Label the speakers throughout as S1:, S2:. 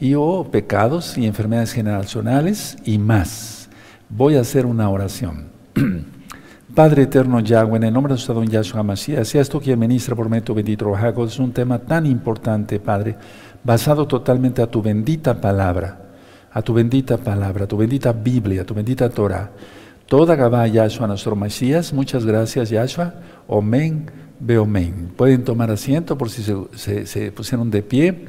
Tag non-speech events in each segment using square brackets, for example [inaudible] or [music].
S1: y o pecados y enfermedades generacionales y más. Voy a hacer una oración. [clears throat] Padre eterno Yahweh, en el nombre de su don Yahshua Mashiach, sea esto quien ministra por medio bendito Rahago, es un tema tan importante, Padre, basado totalmente a tu bendita palabra, a tu bendita palabra, tu bendita Biblia, tu bendita Torah. Toda Gabá Yahshua nuestro Mesías, muchas gracias Yahshua, Omen, Beomen. Pueden tomar asiento por si se pusieron de pie.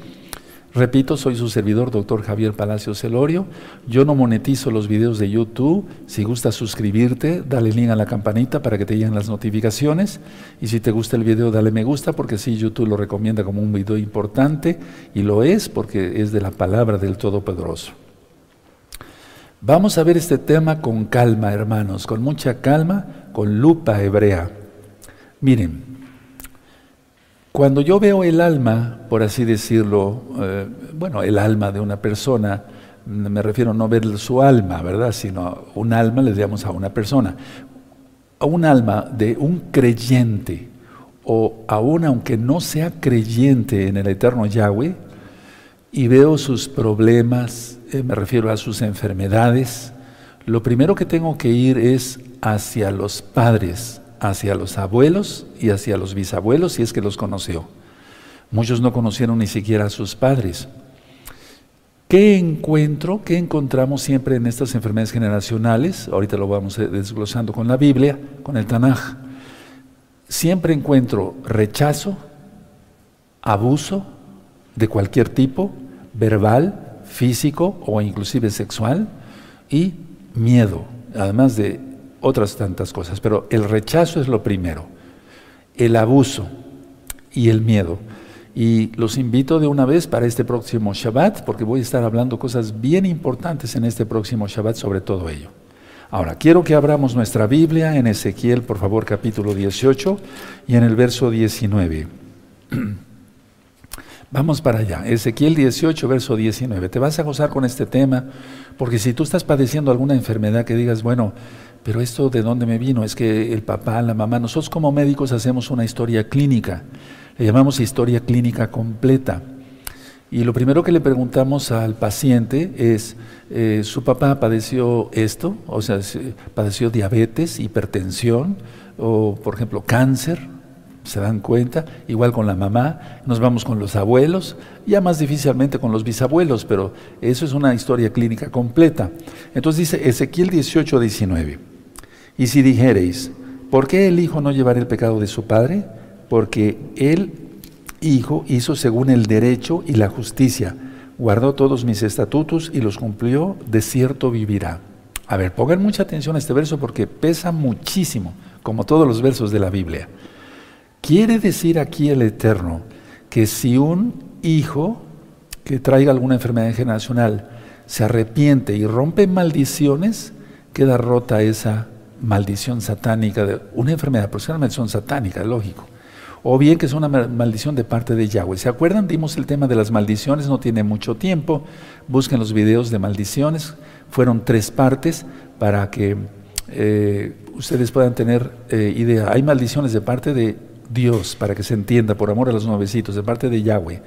S1: Repito, soy su servidor, doctor Javier Palacio Celorio. Yo no monetizo los videos de YouTube. Si gusta suscribirte, dale link a la campanita para que te lleguen las notificaciones. Y si te gusta el video, dale me gusta porque sí, YouTube lo recomienda como un video importante y lo es porque es de la palabra del Todopoderoso. Vamos a ver este tema con calma, hermanos, con mucha calma, con lupa hebrea. Miren, cuando yo veo el alma, por así decirlo, eh, bueno, el alma de una persona, me refiero a no ver su alma, ¿verdad? Sino un alma le damos a una persona. A un alma de un creyente, o aún aunque no sea creyente en el eterno Yahweh, y veo sus problemas, eh, me refiero a sus enfermedades, lo primero que tengo que ir es hacia los padres, hacia los abuelos y hacia los bisabuelos, si es que los conoció. Muchos no conocieron ni siquiera a sus padres. ¿Qué encuentro, qué encontramos siempre en estas enfermedades generacionales? Ahorita lo vamos desglosando con la Biblia, con el Tanaj. Siempre encuentro rechazo, abuso de cualquier tipo, verbal, físico o inclusive sexual, y miedo, además de otras tantas cosas, pero el rechazo es lo primero, el abuso y el miedo. Y los invito de una vez para este próximo Shabbat, porque voy a estar hablando cosas bien importantes en este próximo Shabbat sobre todo ello. Ahora, quiero que abramos nuestra Biblia en Ezequiel, por favor, capítulo 18 y en el verso 19. [clears throat] Vamos para allá. Ezequiel 18, verso 19. Te vas a gozar con este tema, porque si tú estás padeciendo alguna enfermedad que digas, bueno, pero esto de dónde me vino? Es que el papá, la mamá, nosotros como médicos hacemos una historia clínica, le llamamos historia clínica completa. Y lo primero que le preguntamos al paciente es, eh, ¿su papá padeció esto? O sea, padeció diabetes, hipertensión o, por ejemplo, cáncer, se dan cuenta, igual con la mamá, nos vamos con los abuelos, ya más difícilmente con los bisabuelos, pero eso es una historia clínica completa. Entonces dice Ezequiel 18, 19. Y si dijereis, ¿por qué el Hijo no llevará el pecado de su Padre? Porque el Hijo hizo según el derecho y la justicia, guardó todos mis estatutos y los cumplió, de cierto vivirá. A ver, pongan mucha atención a este verso porque pesa muchísimo, como todos los versos de la Biblia. Quiere decir aquí el Eterno que si un hijo que traiga alguna enfermedad generacional se arrepiente y rompe maldiciones, queda rota esa maldición satánica, de una enfermedad, pero es una maldición satánica, lógico. O bien que es una maldición de parte de Yahweh. ¿Se acuerdan? Dimos el tema de las maldiciones, no tiene mucho tiempo. Busquen los videos de maldiciones. Fueron tres partes para que eh, ustedes puedan tener eh, idea. Hay maldiciones de parte de Dios, para que se entienda, por amor a los nuevecitos, de parte de Yahweh,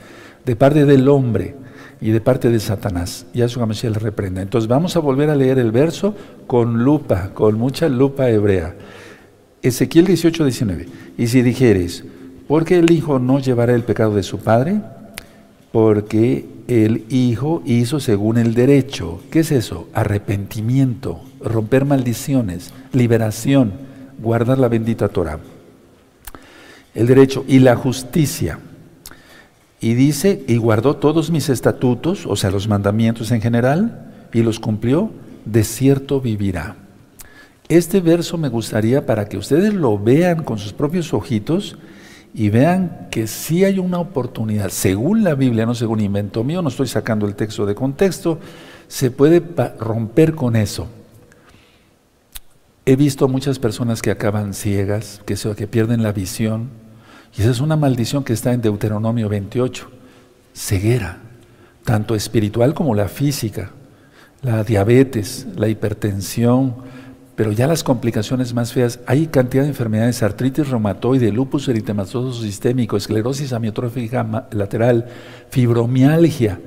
S1: de parte del hombre y de parte de Satanás. Y a su le reprenda. Entonces vamos a volver a leer el verso con lupa, con mucha lupa hebrea. Ezequiel 18, 19. Y si dijeres, ¿por qué el Hijo no llevará el pecado de su Padre? Porque el Hijo hizo según el derecho. ¿Qué es eso? Arrepentimiento, romper maldiciones, liberación, guardar la bendita Torah. El derecho y la justicia. Y dice, y guardó todos mis estatutos, o sea, los mandamientos en general, y los cumplió, de cierto vivirá. Este verso me gustaría para que ustedes lo vean con sus propios ojitos y vean que sí hay una oportunidad, según la Biblia, no según invento mío, no estoy sacando el texto de contexto, se puede romper con eso. He visto muchas personas que acaban ciegas, que, que pierden la visión, y esa es una maldición que está en Deuteronomio 28. Ceguera, tanto espiritual como la física, la diabetes, la hipertensión, pero ya las complicaciones más feas, hay cantidad de enfermedades, artritis reumatoide, lupus eritematoso sistémico, esclerosis amiotrófica lateral, fibromialgia,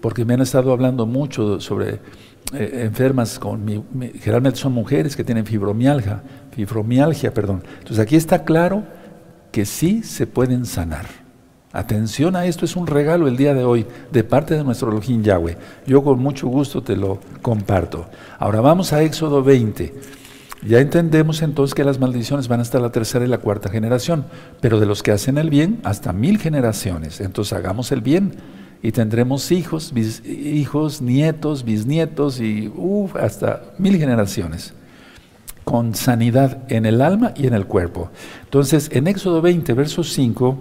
S1: porque me han estado hablando mucho sobre eh, enfermas con generalmente son mujeres que tienen fibromialgia, fibromialgia, perdón. Entonces aquí está claro que sí se pueden sanar. Atención a esto, es un regalo el día de hoy de parte de nuestro Elohim Yahweh. Yo con mucho gusto te lo comparto. Ahora vamos a Éxodo 20. Ya entendemos entonces que las maldiciones van hasta la tercera y la cuarta generación, pero de los que hacen el bien hasta mil generaciones. Entonces hagamos el bien y tendremos hijos, hijos, nietos, bisnietos y hasta mil generaciones con sanidad en el alma y en el cuerpo. Entonces, en Éxodo 20, verso 5,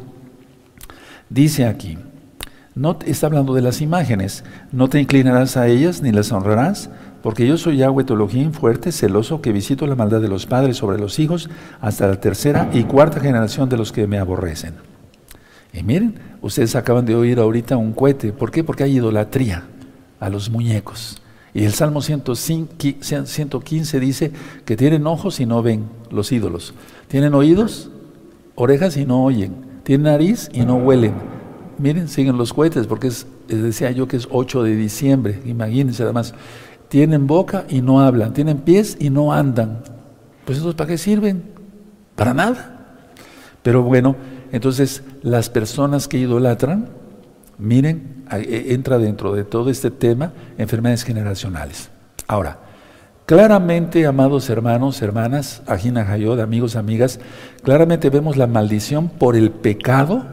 S1: dice aquí, no está hablando de las imágenes, no te inclinarás a ellas ni las honrarás, porque yo soy Yahweh Tologín, fuerte, celoso, que visito la maldad de los padres sobre los hijos hasta la tercera y cuarta generación de los que me aborrecen. Y miren, ustedes acaban de oír ahorita un cohete. ¿Por qué? Porque hay idolatría a los muñecos. Y el Salmo 115 dice que tienen ojos y no ven los ídolos. Tienen oídos, orejas y no oyen. Tienen nariz y no huelen. Miren, siguen los cohetes porque es, decía yo que es 8 de diciembre. Imagínense además. Tienen boca y no hablan. Tienen pies y no andan. Pues esos para qué sirven? Para nada. Pero bueno, entonces, las personas que idolatran, miren, e, entra dentro de todo este tema enfermedades generacionales. Ahora, claramente, amados hermanos, hermanas, Ajina Hayod, amigos, amigas, claramente vemos la maldición por el pecado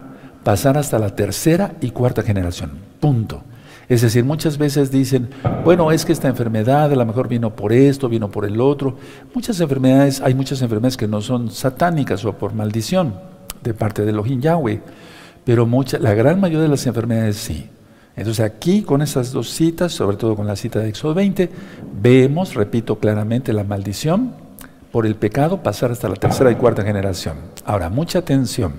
S1: pasar hasta la tercera y cuarta generación. Punto. Es decir, muchas veces dicen, bueno, es que esta enfermedad a lo mejor vino por esto, vino por el otro. Muchas enfermedades, hay muchas enfermedades que no son satánicas o por maldición de parte de Elohim Yahweh, pero mucha, la gran mayoría de las enfermedades sí. Entonces aquí con esas dos citas, sobre todo con la cita de Éxodo 20, vemos, repito claramente, la maldición por el pecado pasar hasta la tercera y cuarta generación. Ahora, mucha atención.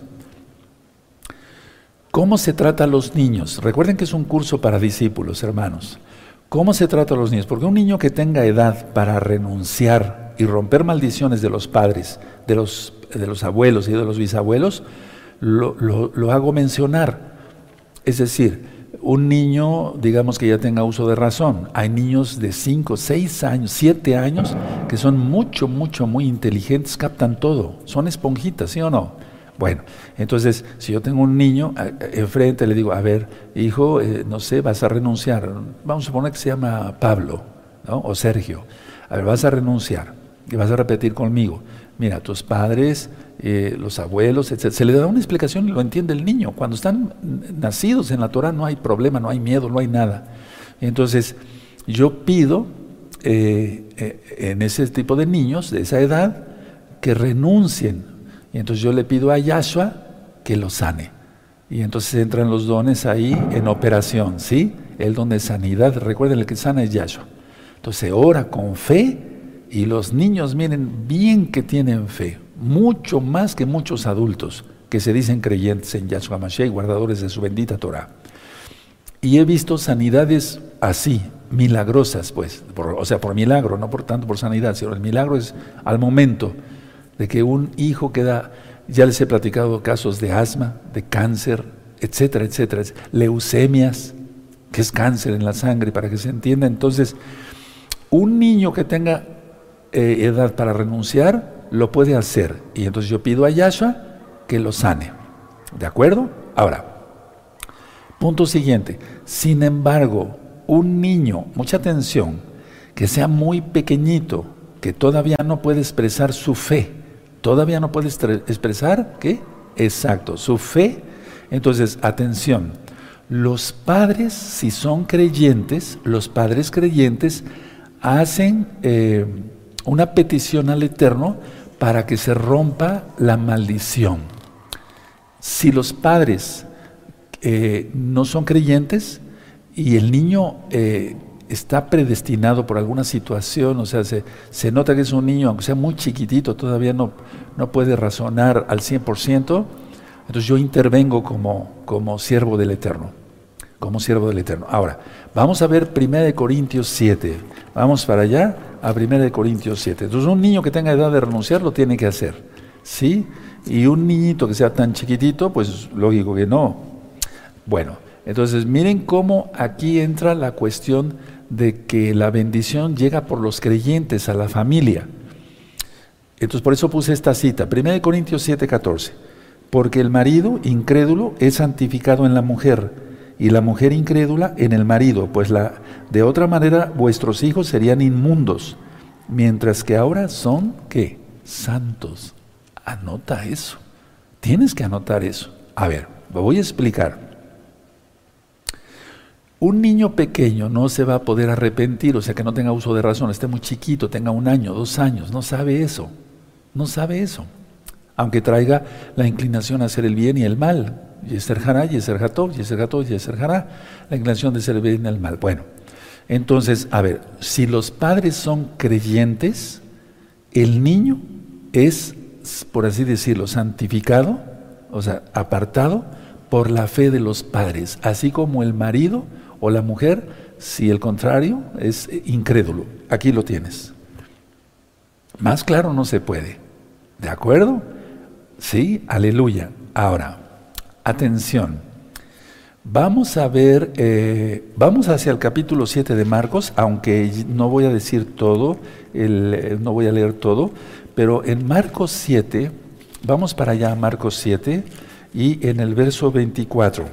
S1: ¿Cómo se trata a los niños? Recuerden que es un curso para discípulos, hermanos. ¿Cómo se trata a los niños? Porque un niño que tenga edad para renunciar y romper maldiciones de los padres, de los de los abuelos y de los bisabuelos, lo, hago mencionar. Es decir, un niño, digamos que ya tenga uso de razón. Hay niños de 5, 6 años, 7 años que son mucho, mucho, muy inteligentes, captan todo. Son esponjitas, ¿sí o no? Bueno, entonces, si yo tengo un niño enfrente, le digo, a ver, hijo, eh, no sé, vas a renunciar. Vamos a suponer que se llama Pablo, ¿no? O Sergio. A ver, vas a renunciar y vas a repetir conmigo mira, tus padres, eh, los abuelos, etc. Se le da una explicación y lo entiende el niño. Cuando están nacidos en la Torah no hay problema, no hay miedo, no hay nada. Entonces, yo pido eh, eh, en ese tipo de niños, de esa edad, que renuncien. Y entonces yo le pido a Yahshua que lo sane. Y entonces entran los dones ahí en operación, ¿sí? El don de sanidad. Recuerden, el que sana es Yahshua. Entonces ora con fe y los niños miren bien que tienen fe, mucho más que muchos adultos que se dicen creyentes en Yahshua Mashiach, guardadores de su bendita Torah. Y he visto sanidades así, milagrosas, pues, o sea, por milagro, no por tanto por sanidad, sino el milagro es al momento de que un hijo queda, ya les he platicado casos de asma, de cáncer, etcétera, etcétera, leucemias, que es cáncer en la sangre, para que se entienda. Entonces, un niño que tenga eh, edad para renunciar, lo puede hacer. Y entonces yo pido a Yahshua que lo sane. ¿De acuerdo? Ahora, punto siguiente. Sin embargo, un niño, mucha atención, que sea muy pequeñito, que todavía no puede expresar su fe, todavía no puede expresar, ¿qué? Exacto, su fe. Entonces, atención, los padres, si son creyentes, los padres creyentes hacen... Eh, una petición al Eterno para que se rompa la maldición. Si los padres eh, no son creyentes y el niño eh, está predestinado por alguna situación, o sea, se, nota que es un niño, aunque sea muy chiquitito, todavía no, no puede razonar al 100%, entonces yo intervengo como, como siervo del Eterno, como siervo del Eterno. Ahora, vamos a ver 1 Corintios 7, vamos para allá, a 1 Corintios 7. Entonces un niño que tenga edad de renunciar lo tiene que hacer. ¿Sí? Y un niñito que sea tan chiquitito, pues lógico que no. Bueno, Entonces, miren cómo aquí entra la cuestión de que la bendición llega por los creyentes a la familia. Entonces, por eso puse esta cita, 1 Corintios 7, 14. Porque el marido incrédulo es santificado en la mujer y la mujer incrédula en el marido, pues la, de otra manera vuestros hijos serían inmundos, mientras que ahora son, ¿qué? Santos. Anota eso. Tienes que anotar eso. A ver, lo voy a explicar. Un niño pequeño no se va a poder arrepentir, o sea que no tenga uso de razón, esté muy chiquito, tenga un año, dos años, no sabe eso, no sabe eso. Aunque traiga la inclinación a hacer el bien y el mal. Yeser Hará, Yeser Hatov, Yeser Hatov, Yeser Hará, la inclinación de hacer el bien y el mal. Bueno, entonces, a ver, si los padres son creyentes, el niño es, por así decirlo, santificado, o sea, apartado por la fe de los padres, así como el marido o la mujer, si el contrario es incrédulo. Aquí lo tienes. Más claro no se puede. ¿De acuerdo? Sí, aleluya. Ahora, atención. Vamos a ver, eh, vamos hacia el capítulo 7 de Marcos, aunque no voy a decir todo, eh, no voy a leer todo, pero en Marcos 7, vamos para allá, Marcos 7, y en el verso 24.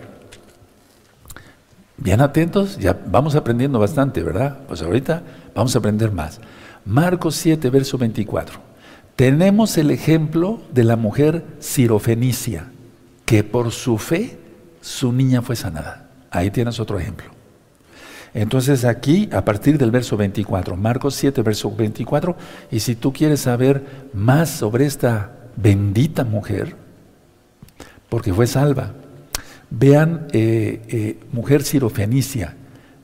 S1: Bien atentos, ya vamos aprendiendo bastante, ¿verdad? Pues ahorita vamos a aprender más. Marcos 7, verso 24. Tenemos el ejemplo de la mujer sirofenicia, que por su fe su niña fue sanada. Ahí tienes otro ejemplo. Entonces aquí, a partir del verso 24, Marcos 7, verso 24, y si tú quieres saber más sobre esta bendita mujer, porque fue salva, Vean eh, eh, Mujer Sirofenicia,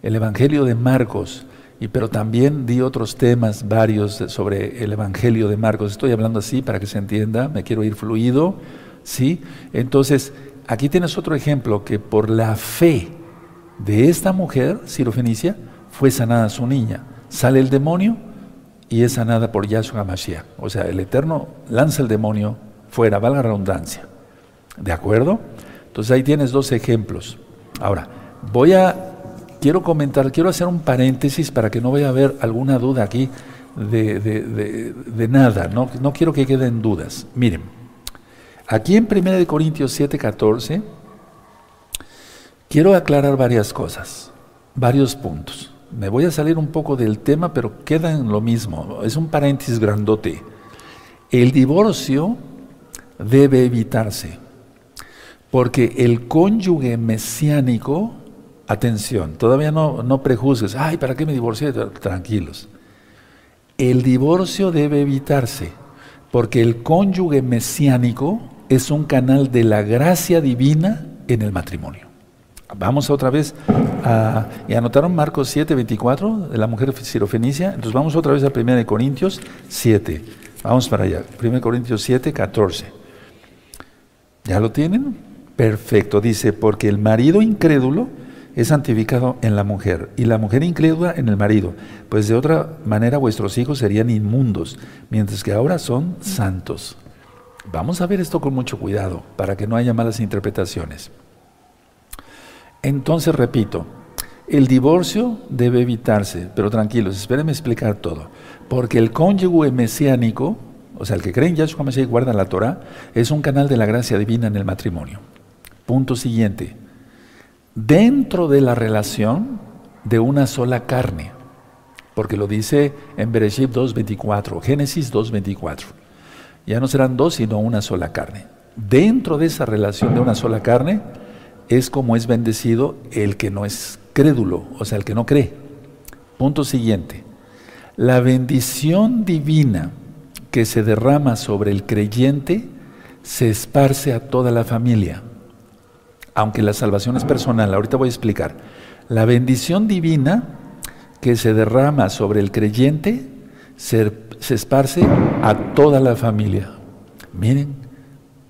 S1: el Evangelio de Marcos, y, pero también di otros temas varios sobre el Evangelio de Marcos. Estoy hablando así para que se entienda, me quiero ir fluido, ¿sí? Entonces, aquí tienes otro ejemplo que por la fe de esta mujer, Sirofenicia, fue sanada su niña. Sale el demonio y es sanada por Yahshua Mashiach. O sea, el Eterno lanza el demonio fuera, valga la redundancia. ¿De acuerdo? Entonces ahí tienes dos ejemplos. Ahora, voy a, quiero comentar, quiero hacer un paréntesis para que no vaya a haber alguna duda aquí de, nada, no, no quiero que queden dudas. Miren, aquí en 1 Corintios 7, 14, quiero aclarar varias cosas, varios puntos. Me voy a salir un poco del tema, pero queda en lo mismo. Es un paréntesis grandote. El divorcio debe evitarse. Porque el cónyuge mesiánico, atención, todavía no, no prejuzgues, ay, ¿para qué me divorcié? Tranquilos. El divorcio debe evitarse, porque el cónyuge mesiánico es un canal de la gracia divina en el matrimonio. Vamos otra vez a, y anotaron Marcos 7, 24 de la mujer sirofenicia, entonces vamos otra vez a 1 Corintios 7. Vamos para allá, 1 Corintios 7, 14. ¿Ya lo tienen? Perfecto, dice, porque el marido incrédulo es santificado en la mujer y la mujer incrédula en el marido, pues de otra manera vuestros hijos serían inmundos, mientras que ahora son santos. Vamos a ver esto con mucho cuidado para que no haya malas interpretaciones. Entonces, repito, el divorcio debe evitarse, pero tranquilos, espérenme explicar todo. Porque el cónyuge mesiánico, o sea, el que cree en Yahshua Mashiach y guarda la Torah, es un canal de la gracia divina en el matrimonio. Punto siguiente. Dentro de la relación de una sola carne, porque lo dice en Bereshit 2.24, Génesis 2.24. Ya no serán dos, sino una sola carne. Dentro de esa relación de una sola carne es como es bendecido el que no es crédulo, o sea, el que no cree. Punto siguiente. La bendición divina que se derrama sobre el creyente se esparce a toda la familia aunque la salvación es personal, ahorita voy a explicar. La bendición divina que se derrama sobre el creyente se, esparce a toda la familia. Miren,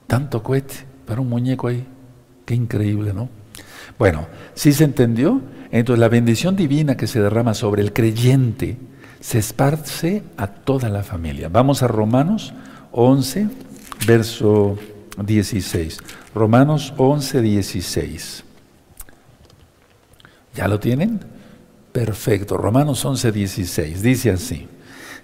S1: tanto cohete para un muñeco ahí. Qué increíble, ¿no? Bueno, si se entendió? Entonces la bendición divina que se derrama sobre el creyente se esparce a toda la familia. Vamos a Romanos 11, verso 16. Romanos 11, 16. ¿Ya lo tienen? Perfecto. Romanos 11, 16. Dice así.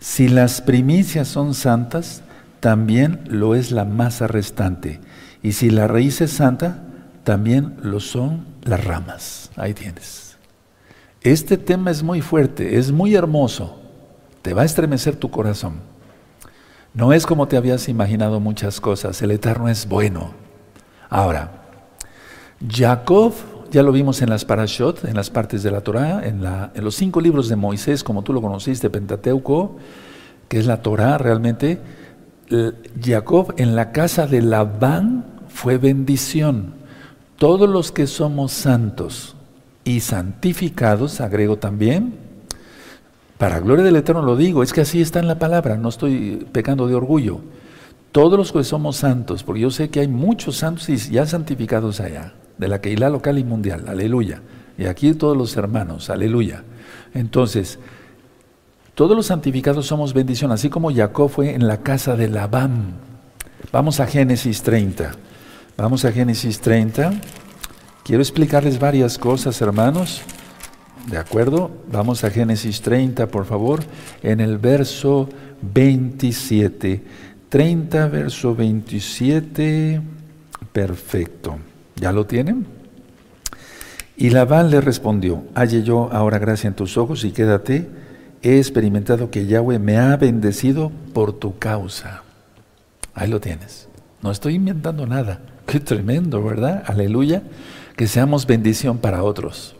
S1: Si las primicias son santas, también lo es la masa restante. Y si la raíz es santa, también lo son las ramas. Ahí tienes. Este tema es muy fuerte, es muy hermoso. Te va a estremecer tu corazón. No es como te habías imaginado muchas cosas. El Eterno es bueno. Ahora, Jacob, ya lo vimos en las parashot, en las partes de la Torah, en, en los cinco libros de Moisés, como tú lo conociste, Pentateuco, que es la Torah realmente. Jacob en la casa de Labán fue bendición. Todos los que somos santos y santificados, agrego también, para gloria del Eterno lo digo, es que así está en la palabra, no estoy pecando de orgullo. Todos los que somos santos, porque yo sé que hay muchos santos y ya santificados allá, de la Keilah local y mundial, aleluya. Y aquí todos los hermanos, aleluya. Entonces, todos los santificados somos bendición, así como Jacob fue en la casa de Labán. Vamos a Génesis 30. Vamos a Génesis 30. Quiero explicarles varias cosas, hermanos. ¿De acuerdo? Vamos a Génesis 30, por favor, en el verso 27. 30, verso 27. Perfecto. ¿Ya lo tienen? Y Labán le respondió, halle yo ahora gracia en tus ojos y quédate, he experimentado que Yahweh me ha bendecido por tu causa. Ahí lo tienes. No estoy inventando nada. [laughs] Qué tremendo, ¿verdad? Aleluya. Que seamos bendición para otros.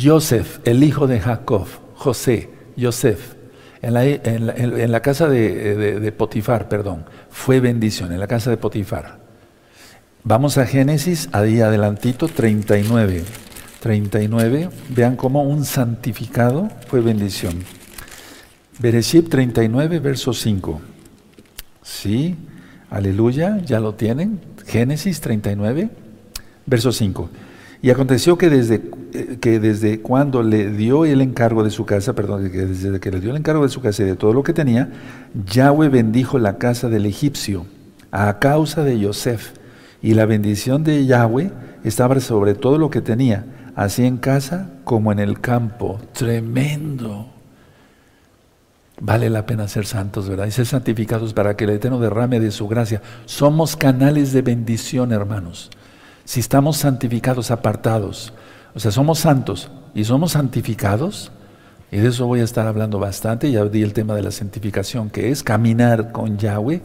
S1: Joseph, el hijo de Jacob, José, Joseph, en la, casa de, Potifar, perdón, fue bendición, en la casa de Potifar. Vamos a Génesis, ahí adelantito, 39. 39, vean cómo un santificado fue bendición. Bereshit 39, verso 5. Sí, Aleluya, ya lo tienen. Génesis 39, verso 5. Y aconteció que desde, eh, que desde cuando le dio el encargo de su casa, perdón, que desde que le dio el encargo de su casa y de todo lo que tenía, Yahweh bendijo la casa del egipcio a causa de Yosef. Y la bendición de Yahweh estaba sobre todo lo que tenía, así en casa como en el campo. Tremendo. Vale la pena ser santos, ¿verdad? Y ser santificados para que el Eterno derrame de su gracia. Somos canales de bendición, hermanos. Si estamos santificados, apartados, o sea, somos santos y somos santificados, y de eso voy a estar hablando bastante, ya di el tema de la santificación, que es caminar con Yahweh,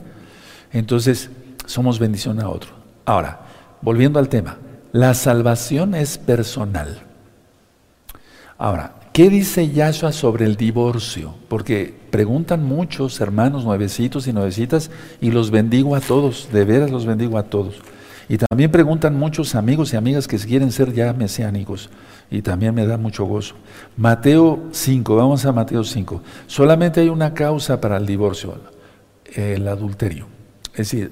S1: entonces somos bendición a otro. Ahora, volviendo al tema, la salvación es personal. Ahora, ¿Qué dice Yahshua sobre el divorcio? Porque preguntan muchos hermanos nuevecitos y nuevecitas y los bendigo a todos, de veras los bendigo a todos. Y también preguntan muchos amigos y amigas que quieren ser ya mesiánicos y también me da mucho gozo. Mateo 5, vamos a Mateo 5. Solamente hay una causa para el divorcio, el adulterio. Es decir,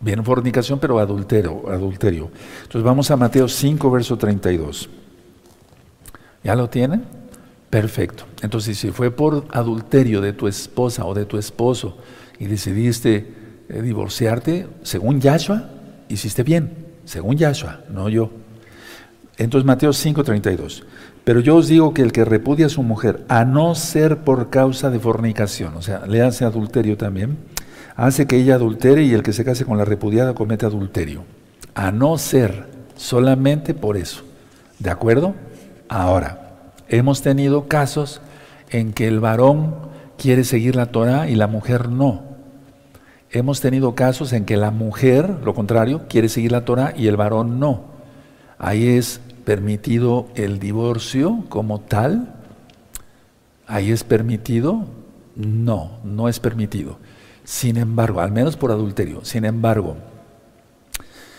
S1: bien fornicación, pero adulterio, adulterio. Entonces vamos a Mateo 5, verso 32. ¿Ya lo tienen? Perfecto. Entonces, si fue por adulterio de tu esposa o de tu esposo y decidiste eh, divorciarte, según Yahshua, hiciste bien, según Yahshua, no yo. Entonces, Mateo 5:32. Pero yo os digo que el que repudia a su mujer, a no ser por causa de fornicación, o sea, le hace adulterio también, hace que ella adultere y el que se case con la repudiada comete adulterio. A no ser solamente por eso. ¿De acuerdo? Ahora, hemos tenido casos en que el varón quiere seguir la Torah y la mujer no. Hemos tenido casos en que la mujer, lo contrario, quiere seguir la Torah y el varón no. Ahí es permitido el divorcio como tal. Ahí es permitido. No, no es permitido. Sin embargo, al menos por adulterio. Sin embargo,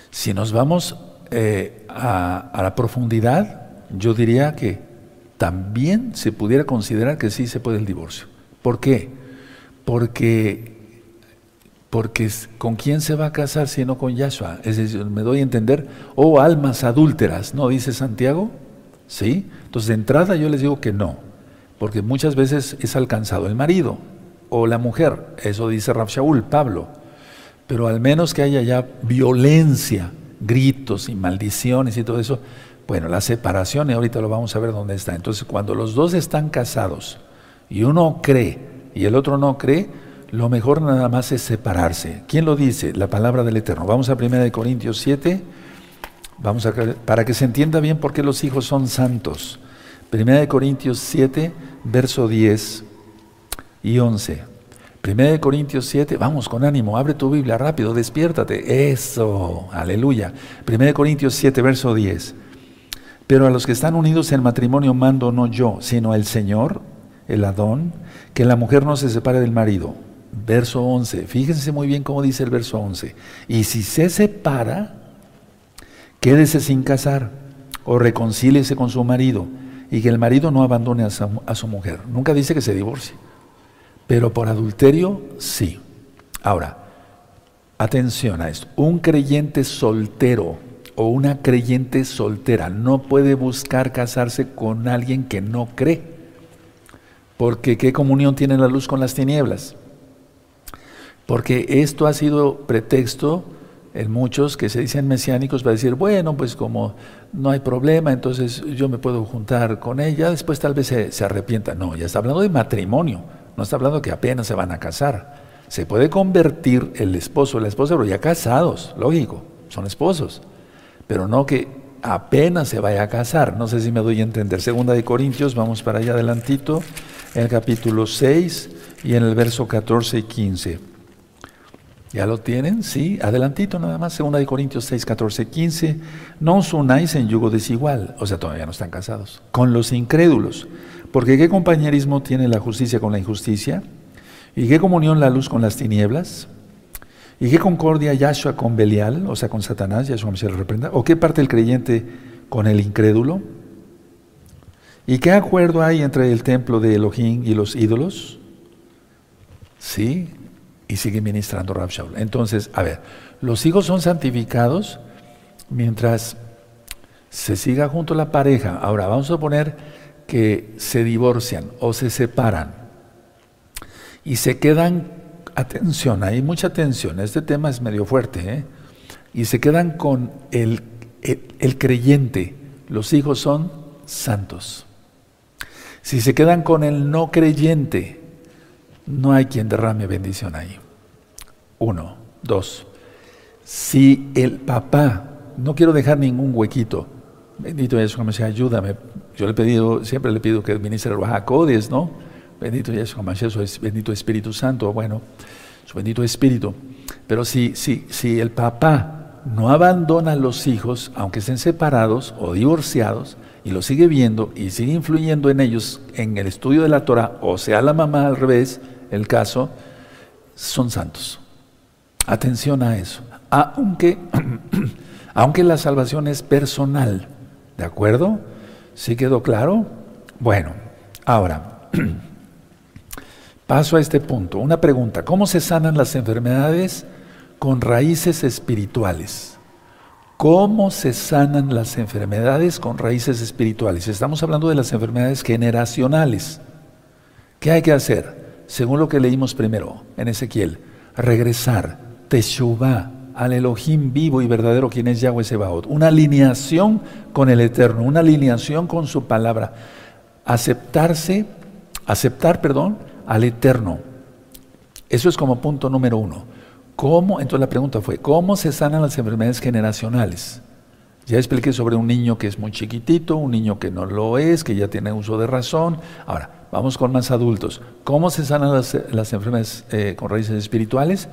S1: si nos vamos eh, a la profundidad, yo diría que también se pudiera considerar que sí se puede el divorcio. ¿Por qué? Porque, porque con quién se va a casar si no con Yahshua. Es decir, me doy a entender, oh almas adúlteras, ¿no dice Santiago? ¿Sí? Entonces de entrada yo les digo que no, porque muchas veces es alcanzado el marido o la mujer, eso dice Rab Shaul, Pablo, pero al menos que haya ya violencia, gritos y maldiciones y todo eso, Bueno, la separación, y ahorita lo vamos a ver dónde está. Entonces, cuando los dos están casados y uno cree y el otro no cree, lo mejor nada más es separarse. ¿Quién lo dice? La palabra del Eterno. Vamos a 1 Corintios 7, vamos a, para que se entienda bien por qué los hijos son santos. 1 Corintios 7, verso 10 y 11. 1 Corintios 7, vamos con ánimo, abre tu Biblia rápido, despiértate. Eso, aleluya. 1 Corintios 7, verso 10. Pero a los que están unidos en matrimonio mando no yo, sino el Señor, el Adón, que la mujer no se separe del marido. Verso 11, fíjense muy bien cómo dice el verso 11. Y si se separa, quédese sin casar o reconcíliese con su marido y que el marido no abandone a su, mujer. Nunca dice que se divorcie, pero por adulterio sí. Ahora, atención a esto, un creyente soltero o una creyente soltera no puede buscar casarse con alguien que no cree. Porque ¿qué comunión tiene la luz con las tinieblas? Porque esto ha sido pretexto en muchos que se dicen mesiánicos para decir, bueno, pues como no hay problema, entonces yo me puedo juntar con ella, después tal vez se, arrepienta. No, ya está hablando de matrimonio, no está hablando que apenas se van a casar. Se puede convertir el esposo o la esposa, pero ya casados, lógico, son esposos pero no que apenas se vaya a casar. No sé si me doy a entender. Segunda de Corintios, vamos para allá adelantito, en el capítulo 6 y en el verso 14 y 15. ¿Ya lo tienen? Sí, adelantito nada más, segunda de Corintios 6, 14, 15. No os unáis en yugo desigual, o sea, todavía no están casados, con los incrédulos. Porque ¿qué compañerismo tiene la justicia con la injusticia? ¿Y qué comunión la luz con las tinieblas? ¿Y qué concordia Yahshua con Belial, o sea, con Satanás, Yahshua se lo reprenda? ¿O qué parte el creyente con el incrédulo? ¿Y qué acuerdo hay entre el templo de Elohim y los ídolos? Sí, y sigue ministrando Rab Entonces, a ver, los hijos son santificados mientras se siga junto la pareja. Ahora, vamos a poner que se divorcian o se separan y se quedan atención, hay mucha atención, este tema es medio fuerte, ¿eh? y se quedan con el, el, creyente, los hijos son santos. Si se quedan con el no creyente, no hay quien derrame bendición ahí. Uno, dos. Si el papá, no quiero dejar ningún huequito, bendito Jesús, me ayúdame. Yo le he pedido, siempre le pido que ministre el Codis, ¿no? Bendito Yeshua Mashiach, bendito Espíritu Santo, bueno, su bendito Espíritu. Pero si, si, si el papá no abandona a los hijos, aunque estén separados o divorciados, y los sigue viendo y sigue influyendo en ellos en el estudio de la Torah, o sea, la mamá al revés, el caso, son santos. Atención a eso. Aunque, [clears throat] aunque la salvación es personal, ¿de acuerdo? ¿Sí quedó claro? Bueno, ahora. [clears throat] Paso a este punto. Una pregunta. ¿Cómo se sanan las enfermedades con raíces espirituales? ¿Cómo se sanan las enfermedades con raíces espirituales? Estamos hablando de las enfermedades generacionales. ¿Qué hay que hacer? Según lo que leímos primero en Ezequiel, regresar, teshuvah, al Elohim vivo y verdadero, quien es Yahweh Sebaot. Una alineación con el Eterno, una alineación con su palabra. Aceptarse, aceptar, perdón, al eterno. Eso es como punto número uno. ¿Cómo? Entonces la pregunta fue, ¿cómo se sanan las enfermedades generacionales? Ya expliqué sobre un niño que es muy chiquitito, un niño que no lo es, que ya tiene uso de razón. Ahora, vamos con más adultos. ¿Cómo se sanan las, enfermedades eh, con raíces espirituales?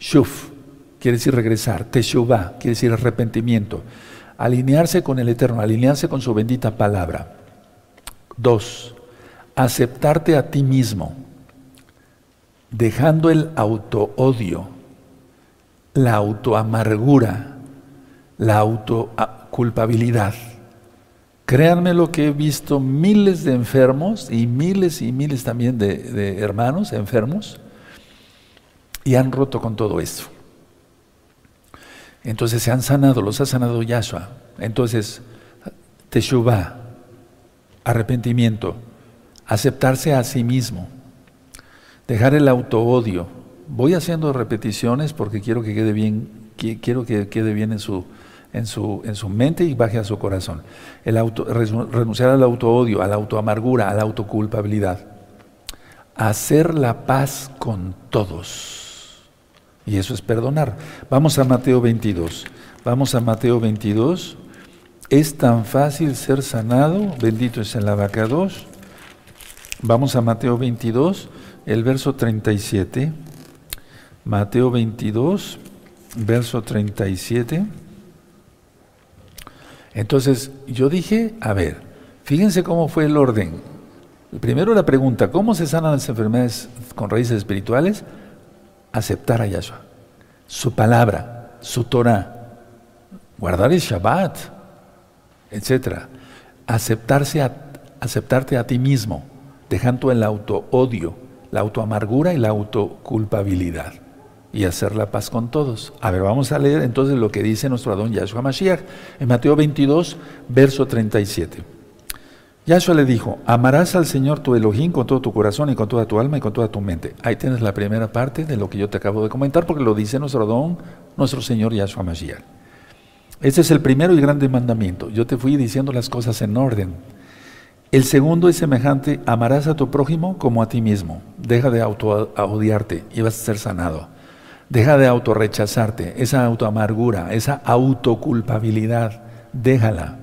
S1: Shuf, quiere decir regresar. Teshuvah, quiere decir arrepentimiento. Alinearse con el Eterno, alinearse con su bendita palabra. Dos, aceptarte a ti mismo, dejando el auto-odio, la auto-amargura, la auto-culpabilidad. Créanme lo que he visto miles de enfermos y miles y miles también de, hermanos enfermos y han roto con todo esto. Entonces se han sanado, los ha sanado Yahshua. Entonces, Teshuvah, arrepentimiento, aceptarse a sí mismo, dejar el auto-odio. Voy haciendo repeticiones porque quiero que quede bien, quiero que quede bien en su, en su, en su mente y baje a su corazón. Renunciar al autoodio, a la autoamargura, a la autoculpabilidad. Hacer la paz con todos. Y eso es perdonar. Vamos a Mateo 22. Vamos a Mateo 22. Es tan fácil ser sanado. Bendito es el abacados. Vamos a Mateo 22, el verso 37. Mateo 22, verso 37. Entonces yo dije, a ver, fíjense cómo fue el orden. Primero la pregunta, ¿cómo se sanan las enfermedades con raíces espirituales? Aceptar a Yahshua, su palabra, su Torah, guardar el Shabbat, etc. Aceptarse a, aceptarte a ti mismo, dejando el auto-odio, la auto-amargura y la autoculpabilidad y hacer la paz con todos. A ver, vamos a leer entonces lo que dice nuestro Adón Yahshua Mashiach en Mateo 22, verso 37. Yahshua le dijo, amarás al Señor tu Elohim con todo tu corazón y con toda tu alma y con toda tu mente. Ahí tienes la primera parte de lo que yo te acabo de comentar porque lo dice nuestro Adón, nuestro Señor Yahshua Mashiach. Este es el primero y grande mandamiento. Yo te fui diciendo las cosas en orden. El segundo es semejante, amarás a tu prójimo como a ti mismo. Deja de auto odiarte y vas a ser sanado. Deja de autorrechazarte, esa autoamargura, esa autoculpabilidad, déjala.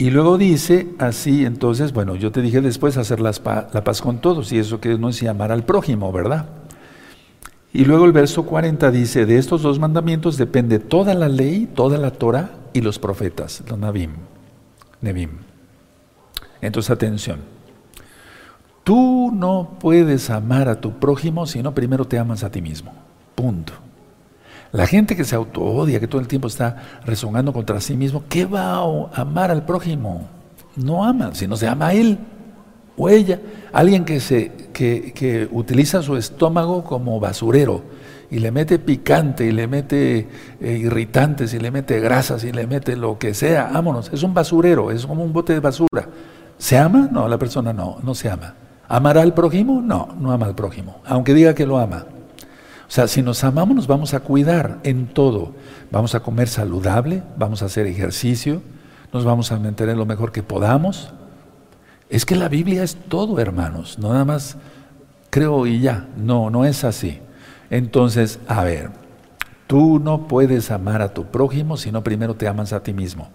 S1: Y luego dice así, entonces, bueno, yo te dije después hacer la paz con todos, y eso que no es amar al prójimo, ¿verdad? Y luego el verso 40 dice, de estos dos mandamientos depende toda la ley, toda la Torah y los profetas, los Nabim, Nebim. Entonces, atención. Tú no puedes amar a tu prójimo si no primero te amas a ti mismo. Punto. La gente que se auto-odia, que todo el tiempo está rezongando contra sí mismo, ¿qué va a amar al prójimo? No ama, si no se ama a él o ella. Alguien que, se, que, utiliza su estómago como basurero y le mete picante y le mete eh, irritantes y le mete grasas y le mete lo que sea, vámonos, es un basurero, es como un bote de basura. ¿Se ama? No, la persona no, no se ama. ¿Amará al prójimo? No, no ama al prójimo, aunque diga que lo ama. O sea, si nos amamos nos vamos a cuidar en todo. Vamos a comer saludable, vamos a hacer ejercicio, nos vamos a mantener lo mejor que podamos. Es que la Biblia es todo, hermanos, no nada más creo y ya. No, no es así. Entonces, a ver, tú no puedes amar a tu prójimo si no primero te amas a ti mismo.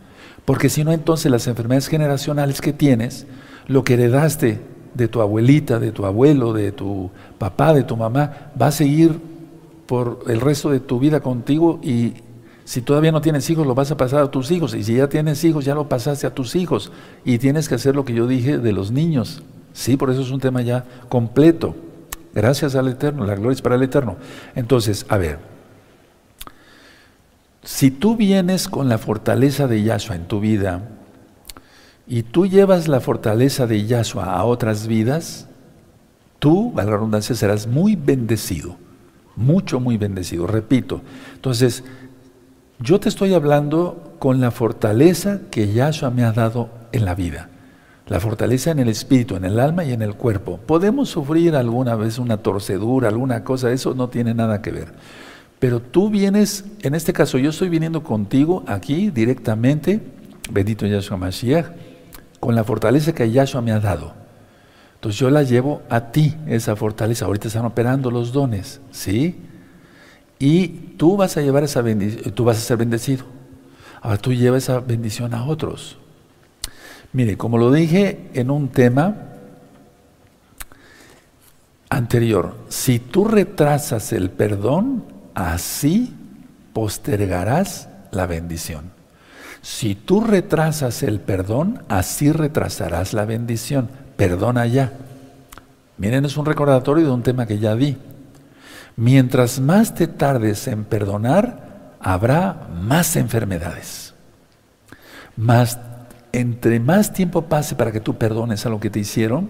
S1: Porque si no, entonces las enfermedades generacionales que tienes, lo que heredaste de tu abuelita, de tu abuelo, de tu papá, de tu mamá, va a seguir por el resto de tu vida contigo y si todavía no tienes hijos, lo vas a pasar a tus hijos. Y si ya tienes hijos, ya lo pasaste a tus hijos. Y tienes que hacer lo que yo dije de los niños. Sí, por eso es un tema ya completo. Gracias al Eterno, la gloria es para el Eterno. Entonces, a ver, si tú vienes con la fortaleza de Yahshua en tu vida, y tú llevas la fortaleza de Yahshua a otras vidas, tú, a la redundancia, serás muy bendecido, mucho, muy bendecido, repito. Entonces, yo te estoy hablando con la fortaleza que Yahshua me ha dado en la vida. La fortaleza en el espíritu, en el alma y en el cuerpo. Podemos sufrir alguna vez una torcedura, alguna cosa, eso no tiene nada que ver. Pero tú vienes, en este caso yo estoy viniendo contigo aquí directamente, bendito Yahshua Mashiach, con la fortaleza que Yahshua me ha dado. Entonces yo la llevo a ti, esa fortaleza. Ahorita están operando los dones, ¿sí? Y tú vas a llevar esa bendición, tú vas a ser bendecido. Ahora tú llevas esa bendición a otros. Mire, como lo dije en un tema anterior, si tú retrasas el perdón, así postergarás la bendición. Si tú retrasas el perdón, así retrasarás la bendición. Perdona ya. Miren, es un recordatorio de un tema que ya di. Mientras más te tardes en perdonar, habrá más enfermedades. Más, entre más tiempo pase para que tú perdones a lo que te hicieron,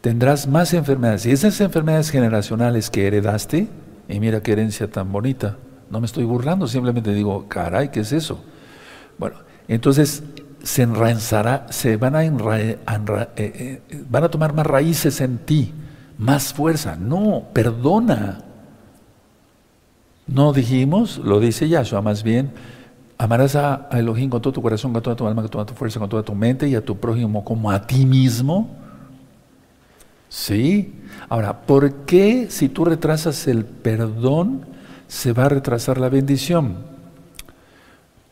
S1: tendrás más enfermedades. Y esas enfermedades generacionales que heredaste, y mira qué herencia tan bonita, no me estoy burlando, simplemente digo, caray, ¿qué es eso? Bueno, entonces se enraizará, se van a, eh, eh, van a tomar más raíces en ti, más fuerza. No, perdona. No dijimos, lo dice Yahshua más bien, amarás a, Elohim con todo tu corazón, con toda tu alma, con toda tu fuerza, con toda tu mente y a tu prójimo como a ti mismo. ¿Sí? Ahora, ¿por qué si tú retrasas el perdón se va a retrasar la bendición?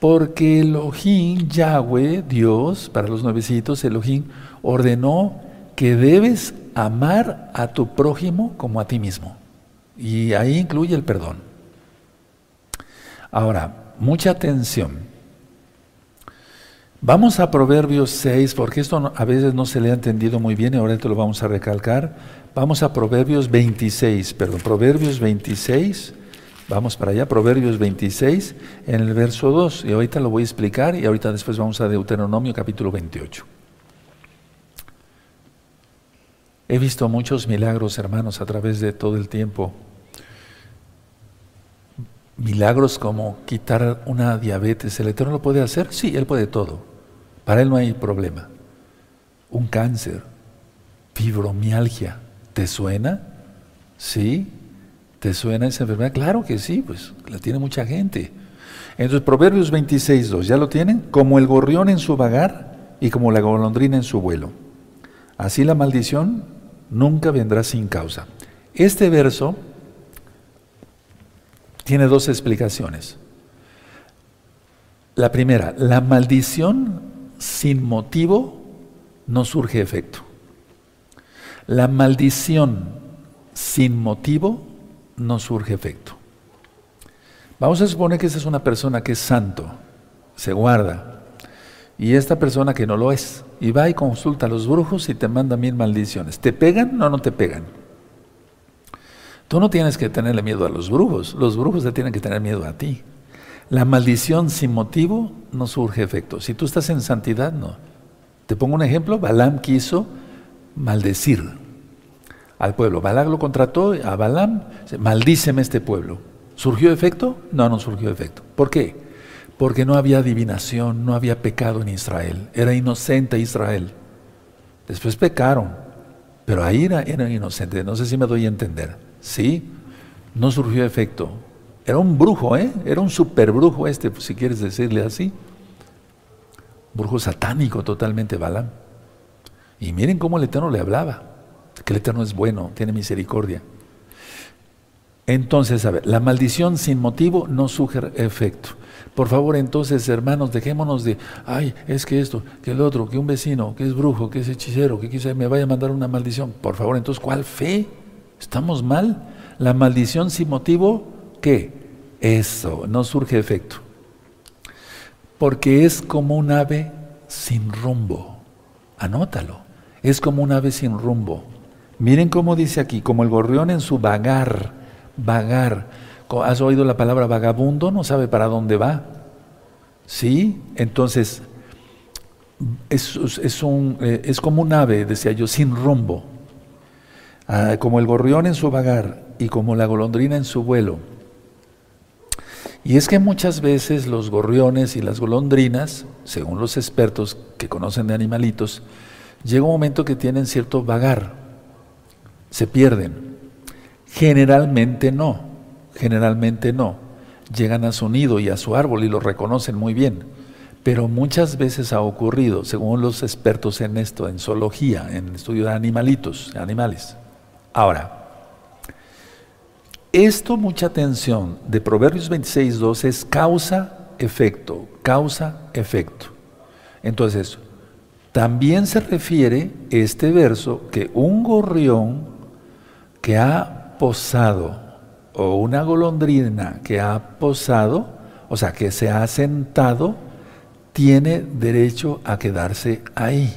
S1: Porque Elohim, Yahweh, Dios, para los nuevecitos, Elohim ordenó que debes amar a tu prójimo como a ti mismo. Y ahí incluye el perdón. Ahora, mucha atención. Vamos a Proverbios 6, porque esto a veces no se le ha entendido muy bien y ahora te lo vamos a recalcar. Vamos a Proverbios 26, perdón, Proverbios 26. Vamos para allá, Proverbios 26, en el verso 2. Y ahorita lo voy a explicar y ahorita después vamos a Deuteronomio capítulo 28. He visto muchos milagros, hermanos, a través de todo el tiempo. Milagros como quitar una diabetes. ¿El Eterno lo puede hacer? Sí, Él puede todo. Para Él no hay problema. Un cáncer, fibromialgia, ¿te suena? ¿Sí? ¿Te suena esa enfermedad? Claro que sí, pues la tiene mucha gente. Entonces, Proverbios 26, 2, ¿ya lo tienen? Como el gorrión en su vagar y como la golondrina en su vuelo. Así la maldición nunca vendrá sin causa. Este verso tiene dos explicaciones. La primera, la maldición sin motivo no surge efecto. La maldición sin motivo no surge efecto. Vamos a suponer que esa es una persona que es santo, se guarda, y esta persona que no lo es, y va y consulta a los brujos y te manda mil maldiciones. ¿Te pegan? No, no te pegan. Tú no tienes que tenerle miedo a los brujos, los brujos te tienen que tener miedo a ti. La maldición sin motivo no surge efecto. Si tú estás en santidad, no. Te pongo un ejemplo, Balaam quiso maldecir al pueblo. Balaam lo contrató a Balaam, maldíceme este pueblo. ¿Surgió efecto? No, no surgió efecto. ¿Por qué? Porque no había adivinación, no había pecado en Israel. Era inocente Israel. Después pecaron, pero ahí era, era inocente. No sé si me doy a entender. Sí, no surgió efecto. Era un brujo, ¿eh? Era un superbrujo este, si quieres decirle así. Brujo satánico totalmente, Balaam. Y miren cómo el Eterno le hablaba, que el Eterno es bueno, tiene misericordia. Entonces, a ver, la maldición sin motivo no surge efecto. Por favor, entonces, hermanos, dejémonos de, ay, es que esto, que el otro, que un vecino, que es brujo, que es hechicero, que quizá me vaya a mandar una maldición. Por favor, entonces, ¿cuál fe? ¿Estamos mal? La maldición sin motivo, ¿qué? Eso, no surge efecto. Porque es como un ave sin rumbo. Anótalo. Es como un ave sin rumbo. Miren cómo dice aquí, como el gorrión en su vagar, vagar. ¿Has oído la palabra vagabundo? No sabe para dónde va. ¿Sí? Entonces, es, es, un, eh, es como un ave, decía yo, sin rumbo. Ah, como el gorrión en su vagar y como la golondrina en su vuelo. Y es que muchas veces los gorriones y las golondrinas, según los expertos que conocen de animalitos, llega un momento que tienen cierto vagar, se pierden. Generalmente no, generalmente no. Llegan a su nido y a su árbol y lo reconocen muy bien. Pero muchas veces ha ocurrido, según los expertos en esto, en zoología, en estudio de animalitos, animales. Ahora, esto, mucha atención, de Proverbios 26, 2 es causa-efecto, causa-efecto. Entonces, también se refiere este verso que un gorrión que ha posado o una golondrina que ha posado, o sea, que se ha sentado, tiene derecho a quedarse ahí.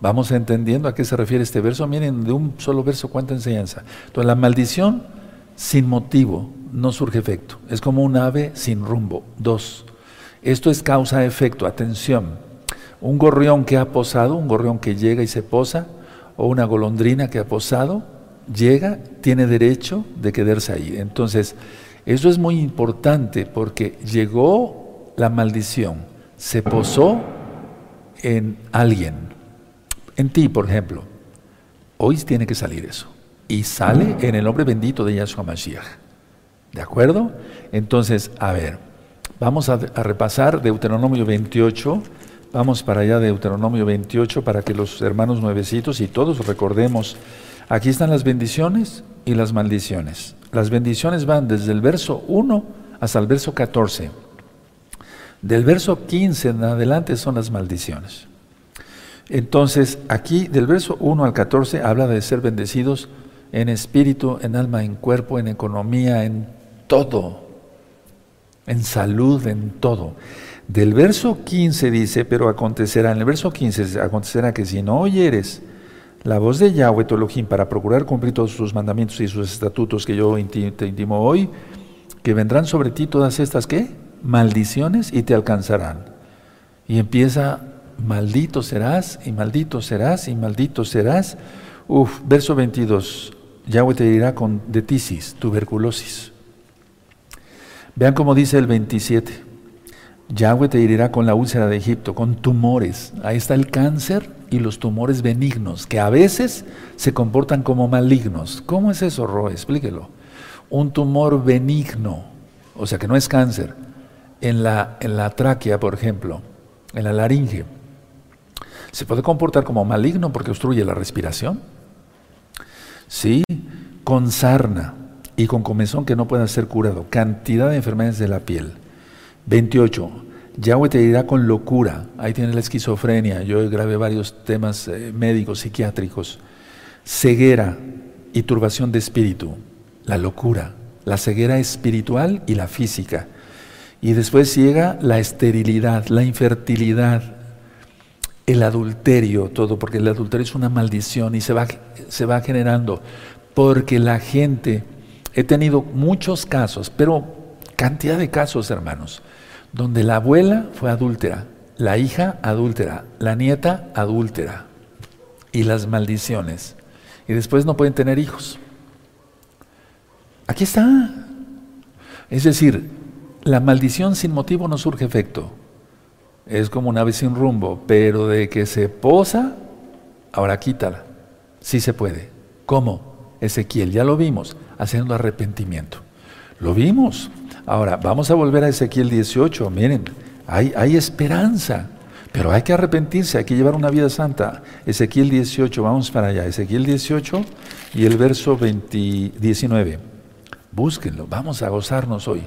S1: Vamos entendiendo a qué se refiere este verso. Miren, de un solo verso cuánta enseñanza. Entonces, la maldición sin motivo no surge efecto. Es como un ave sin rumbo. Dos. Esto es causa-efecto. Atención. Un gorrión que ha posado, un gorrión que llega y se posa, o una golondrina que ha posado, llega, tiene derecho de quedarse ahí. Entonces, eso es muy importante porque llegó la maldición, se posó en alguien en ti, por ejemplo, hoy tiene que salir eso. Y sale en el nombre bendito de Yahshua Mashiach. ¿De acuerdo? Entonces, a ver, vamos a, repasar Deuteronomio 28. Vamos para allá de Deuteronomio 28 para que los hermanos nuevecitos y todos recordemos. Aquí están las bendiciones y las maldiciones. Las bendiciones van desde el verso 1 hasta el verso 14. Del verso 15 en adelante son las maldiciones. Entonces, aquí del verso 1 al 14 habla de ser bendecidos en espíritu, en alma, en cuerpo, en economía, en todo, en salud, en todo. Del verso 15 dice, pero acontecerá, en el verso 15 acontecerá que si no oyeres la voz de Yahweh tu para procurar cumplir todos sus mandamientos y sus estatutos que yo te intimo hoy, que vendrán sobre ti todas estas, ¿qué? Maldiciones y te alcanzarán. Y empieza, maldito serás, y maldito serás, y maldito serás. Uf, verso 22, Yahweh te dirá con de tisis, tuberculosis. Vean cómo dice el 27. Yahweh te herirá con la úlcera de Egipto, con tumores. Ahí está el cáncer y los tumores benignos, que a veces se comportan como malignos. ¿Cómo es eso, Roe? Explíquelo. Un tumor benigno, o sea que no es cáncer, en la, en la tráquea, por ejemplo, en la laringe, se puede comportar como maligno porque obstruye la respiración. Sí, con sarna y con comezón que no pueda ser curado. Cantidad de enfermedades de la piel. 28. Yahweh te dirá con locura. Ahí tiene la esquizofrenia. Yo grabé varios temas eh, médicos, psiquiátricos. Ceguera y turbación de espíritu. La locura. La ceguera espiritual y la física. Y después llega la esterilidad, la infertilidad, el adulterio, todo, porque el adulterio es una maldición y se va generando. Porque la gente He tenido muchos casos, pero cantidad de casos, hermanos, donde la abuela fue adúltera, la hija adúltera, la nieta adúltera y las maldiciones. Y después no pueden tener hijos. Aquí está. Es decir, la maldición sin motivo no surge efecto. Es como un ave sin rumbo, pero de que se posa, ahora quítala. Sí se puede. ¿Cómo? Ezequiel, ya lo vimos haciendo arrepentimiento. Lo vimos. Ahora, vamos a volver a Ezequiel 18. Miren, hay, hay esperanza, pero hay que arrepentirse, hay que llevar una vida santa. Ezequiel 18, vamos para allá. Ezequiel 18 y el verso 19. Búsquenlo, vamos a gozarnos hoy.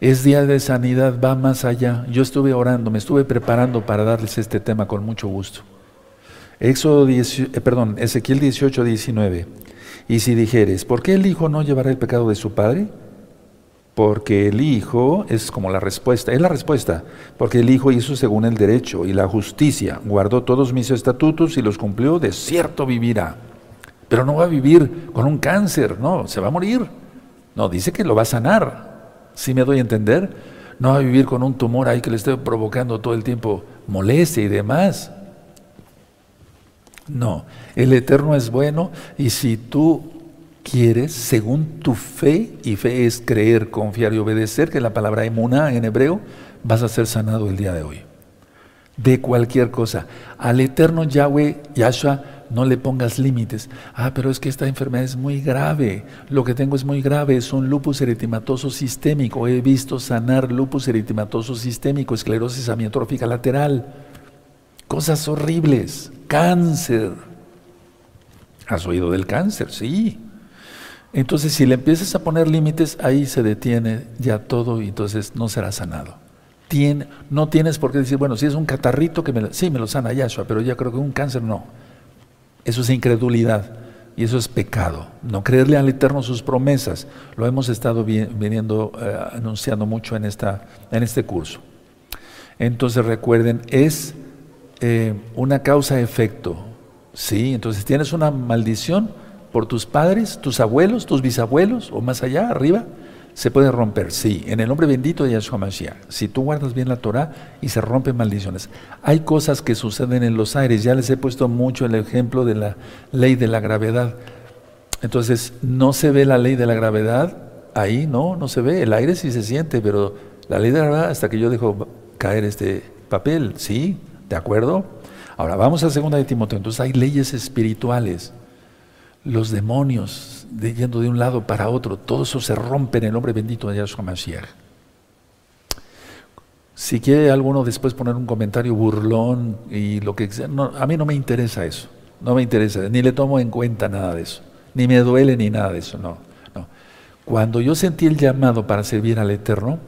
S1: Es día de sanidad, va más allá. Yo estuve orando, me estuve preparando para darles este tema con mucho gusto. Éxodo 10, eh, perdón, Ezequiel 18, 19. Y si dijeres, ¿por qué el Hijo no llevará el pecado de su Padre? Porque el Hijo es como la respuesta, es la respuesta, porque el Hijo hizo según el derecho y la justicia, guardó todos mis estatutos y los cumplió, de cierto vivirá. Pero no va a vivir con un cáncer, no, se va a morir. No, dice que lo va a sanar. ¿Sí me doy a entender? No va a vivir con un tumor ahí que le esté provocando todo el tiempo molestia y demás. No, el Eterno es bueno y si tú quieres, según tu fe, y fe es creer, confiar y obedecer, que la palabra emuna en hebreo, vas a ser sanado el día de hoy. De cualquier cosa. Al Eterno Yahweh, Yahshua, no le pongas límites. Ah, pero es que esta enfermedad es muy grave. Lo que tengo es muy grave. Es un lupus eritematoso sistémico. He visto sanar lupus eritematoso sistémico, esclerosis amiotrófica lateral. Cosas horribles. Cáncer. ¿Has oído del cáncer? Sí. Entonces, si le empiezas a poner límites, ahí se detiene ya todo y entonces no será sanado. no tienes por qué decir, bueno, si es un catarrito que me sí me lo sana Yahshua, pero ya creo que un cáncer no. Eso es incredulidad y eso es pecado. No creerle al Eterno sus promesas. Lo hemos estado viniendo eh, anunciando mucho en, esta, en este curso. Entonces recuerden, es eh, una causa-efecto. Sí, entonces tienes una maldición por tus padres, tus abuelos, tus bisabuelos o más allá, arriba, se puede romper. Sí, en el nombre bendito de Yahshua Mashiach. Si tú guardas bien la Torah y se rompen maldiciones. Hay cosas que suceden en los aires. Ya les he puesto mucho el ejemplo de la ley de la gravedad. Entonces, no se ve la ley de la gravedad ahí, no, no se ve. El aire sí se siente, pero la ley de la gravedad hasta que yo dejo caer este papel, sí, ¿De acuerdo? Ahora vamos a segunda de Timoteo. Entonces hay leyes espirituales. Los demonios yendo de un lado para otro, todo eso se rompe en el nombre bendito de Yahshua Mashiach. Si quiere alguno después poner un comentario burlón y lo que no, a mí no me interesa eso, no me interesa, ni le tomo en cuenta nada de eso, ni me duele ni nada de eso, no, no. Cuando yo sentí el llamado para servir al Eterno,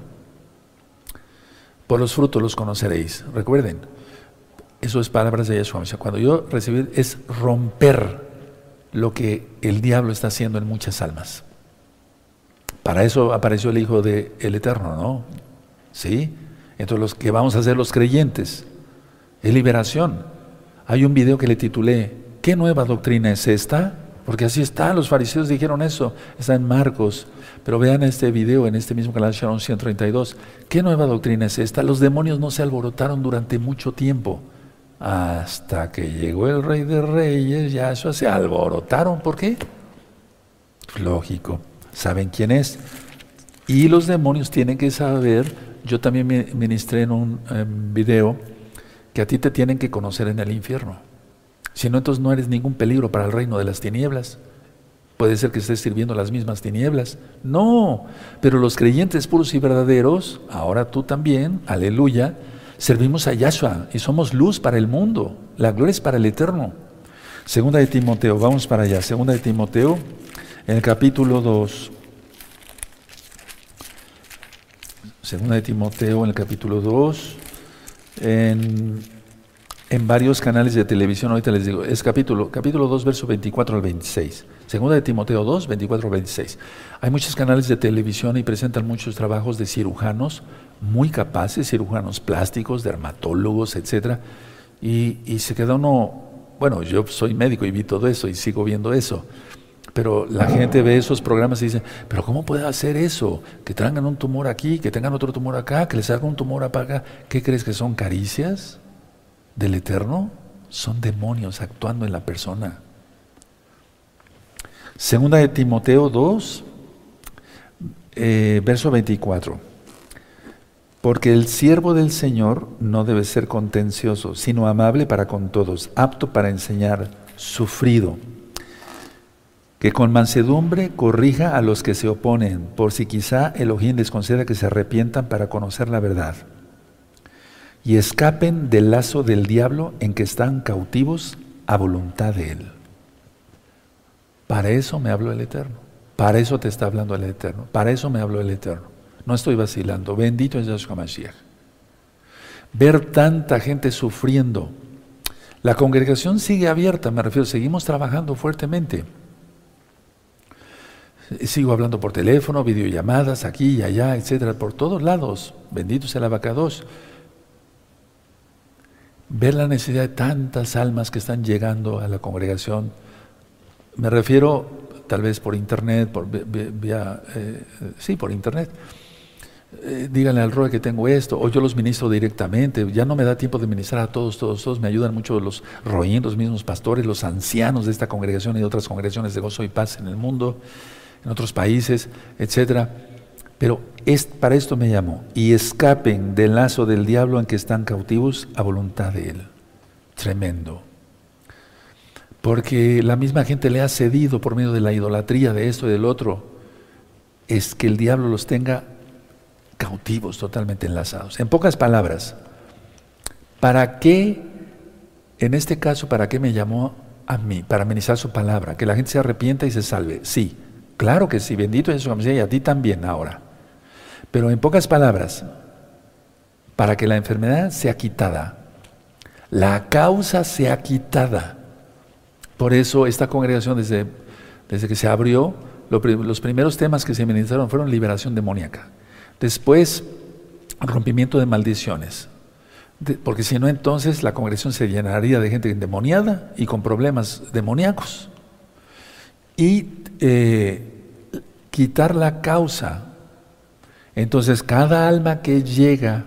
S1: por los frutos los conoceréis. Recuerden, eso es palabras de Yeshua. Cuando yo recibí es romper lo que el diablo está haciendo en muchas almas. Para eso apareció el Hijo del Eterno, ¿no? ¿Sí? Entonces, los que vamos a ser los creyentes, es liberación. Hay un video que le titulé, ¿qué nueva doctrina es esta? Porque así está, los fariseos dijeron eso, está en Marcos. Pero vean este video en este mismo canal Sharon 132. ¿Qué nueva doctrina es esta? Los demonios no se alborotaron durante mucho tiempo. Hasta que llegó el rey de reyes, ya eso se alborotaron. ¿Por qué? Lógico, saben quién es. Y los demonios tienen que saber, yo también ministré en un video, que a ti te tienen que conocer en el infierno. Si no, entonces no eres ningún peligro para el reino de las tinieblas. Puede ser que estés sirviendo las mismas tinieblas. No, pero los creyentes puros y verdaderos, ahora tú también, aleluya, servimos a Yahshua y somos luz para el mundo. La gloria es para el eterno. Segunda de Timoteo, vamos para allá. Segunda de Timoteo, en el capítulo 2. Segunda de Timoteo, en el capítulo 2, en, en varios canales de televisión, ahorita les digo, es capítulo, capítulo 2, verso 24 al 26. Segunda de Timoteo 2, 24 26. Hay muchos canales de televisión y presentan muchos trabajos de cirujanos muy capaces, cirujanos plásticos, dermatólogos, etc. Y, se queda uno, bueno, yo soy médico y vi todo eso y sigo viendo eso. Pero la gente ve esos programas y dice, pero ¿cómo puede hacer eso? Que traigan un tumor aquí, que tengan otro tumor acá, que les haga un tumor acá. ¿Qué crees que son caricias del Eterno? Son demonios actuando en la persona. Segunda de Timoteo 2, eh, verso 24. Porque el siervo del Señor no debe ser contencioso, sino amable para con todos, apto para enseñar, sufrido, que con mansedumbre corrija a los que se oponen, por si quizá Elohim les conceda que se arrepientan para conocer la verdad, y escapen del lazo del diablo en que están cautivos a voluntad de él. Para eso me habló el Eterno. Para eso te está hablando el Eterno. Para eso me habló el Eterno. No estoy vacilando. Bendito es Yahshua Mashiach. Ver tanta gente sufriendo. La congregación sigue abierta, me refiero, seguimos trabajando fuertemente. Sigo hablando por teléfono, videollamadas aquí y allá, etcétera, por todos lados. Bendito sea el abacados. Ver la necesidad de tantas almas que están llegando a la congregación me refiero tal vez por internet, por vía, eh, sí, por internet. Eh, díganle al ROE que tengo esto, o yo los ministro directamente, ya no me da tiempo de ministrar a todos, todos, todos, me ayudan mucho los roín, los mismos pastores, los ancianos de esta congregación y de otras congregaciones de gozo y paz en el mundo, en otros países, etcétera. Pero es, para esto me llamó, y escapen del lazo del diablo en que están cautivos a voluntad de él. Tremendo. Porque la misma gente le ha cedido por medio de la idolatría de esto y del otro. Es que el diablo los tenga cautivos, totalmente enlazados. En pocas palabras, ¿para qué, en este caso, para qué me llamó a mí? Para amenizar su palabra, que la gente se arrepienta y se salve. Sí, claro que sí, bendito es su y a ti también ahora. Pero en pocas palabras, para que la enfermedad sea quitada, la causa sea quitada por eso esta congregación desde, desde que se abrió, los primeros temas que se ministraron fueron liberación demoníaca. Después, rompimiento de maldiciones. porque si no, entonces la congregación se llenaría de gente endemoniada y con problemas demoníacos. Y eh, quitar la causa. Entonces, cada alma que llega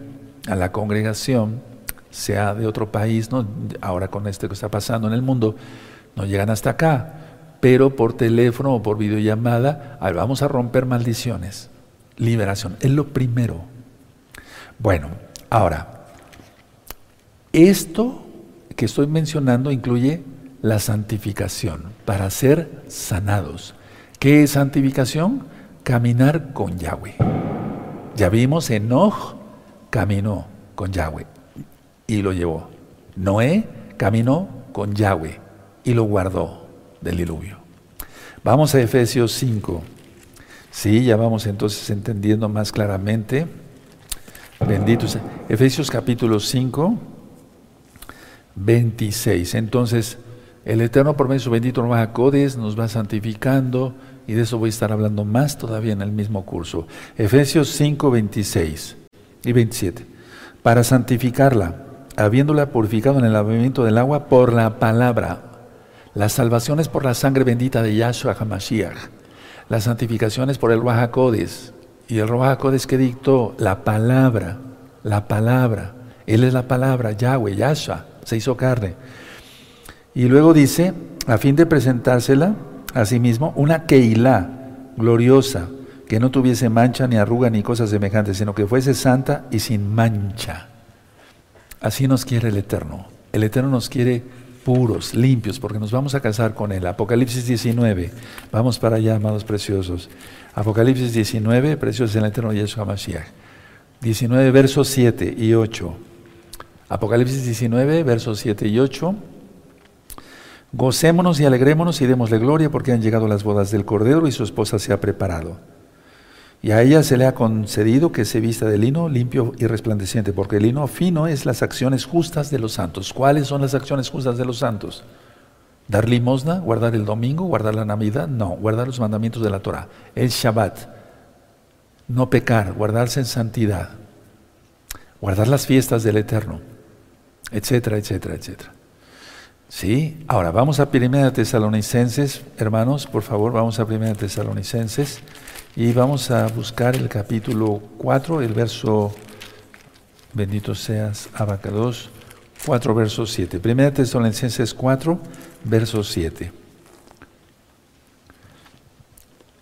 S1: a la congregación, sea de otro país, ¿no? ahora con esto que está pasando en el mundo, no llegan hasta acá, pero por teléfono o por videollamada, vamos a romper maldiciones. Liberación, es lo primero. Bueno, ahora, esto que estoy mencionando incluye la santificación, para ser sanados. ¿Qué es santificación? Caminar con Yahweh. Ya vimos, Enoch caminó con Yahweh y lo llevó. Noé caminó con Yahweh y lo guardó del diluvio. Vamos a Efesios 5. Sí, ya vamos entonces entendiendo más claramente. Bendito sea. Efesios capítulo 5, 26. Entonces, el Eterno por medio de su bendito Codes nos va santificando y de eso voy a estar hablando más todavía en el mismo curso. Efesios 5, 26 y 27. Para santificarla, habiéndola purificado en el lavamiento del agua por la palabra. La salvación es por la sangre bendita de Yahshua HaMashiach. La santificación es por el Codes. Y el Codes que dictó la palabra, la palabra. Él es la palabra, Yahweh, Yahshua, se hizo carne. Y luego dice, a fin de presentársela a sí mismo, una Keilah gloriosa, que no tuviese mancha ni arruga ni cosas semejantes, sino que fuese santa y sin mancha. Así nos quiere el Eterno. El Eterno nos quiere puros, limpios, porque nos vamos a casar con Él. Apocalipsis 19. Vamos para allá, amados preciosos. Apocalipsis 19, preciosos en el Eterno Yeshua Mashiach. 19, versos 7 y 8. Apocalipsis 19, versos 7 y 8. Gocémonos y alegrémonos y démosle gloria porque han llegado las bodas del Cordero y su esposa se ha preparado. Y a ella se le ha concedido que se vista de lino limpio y resplandeciente, porque el lino fino es las acciones justas de los santos. ¿Cuáles son las acciones justas de los santos? Dar limosna, guardar el domingo, guardar la Navidad, no, guardar los mandamientos de la Torah, el Shabbat, no pecar, guardarse en santidad, guardar las fiestas del Eterno, etcétera, etcétera, etcétera. Sí, ahora vamos a Primera Tesalonicenses, hermanos, por favor, vamos a Primera Tesalonicenses y vamos a buscar el capítulo 4, el verso, bendito seas, Abacados, 4, verso 7. Primera Tesalonicenses 4, verso 7.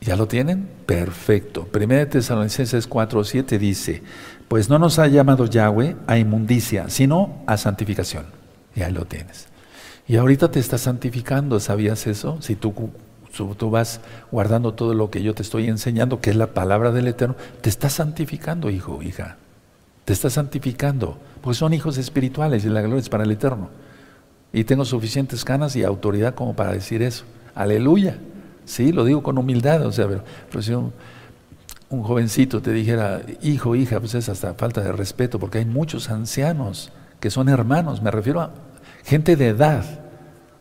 S1: ¿Ya lo tienen? Perfecto. Primera Tesalonicenses 4, 7 dice, pues no nos ha llamado Yahweh a inmundicia, sino a santificación. Ya lo tienes. Y ahorita te estás santificando, ¿sabías eso? Si tú, tú vas guardando todo lo que yo te estoy enseñando, que es la palabra del Eterno, te estás santificando, hijo, hija. Te estás santificando, pues son hijos espirituales y la gloria es para el Eterno. Y tengo suficientes ganas y autoridad como para decir eso. Aleluya. Sí, lo digo con humildad. O sea, pero, si un, un, jovencito te dijera, hijo, hija, pues es hasta falta de respeto, porque hay muchos ancianos que son hermanos. Me refiero a gente de edad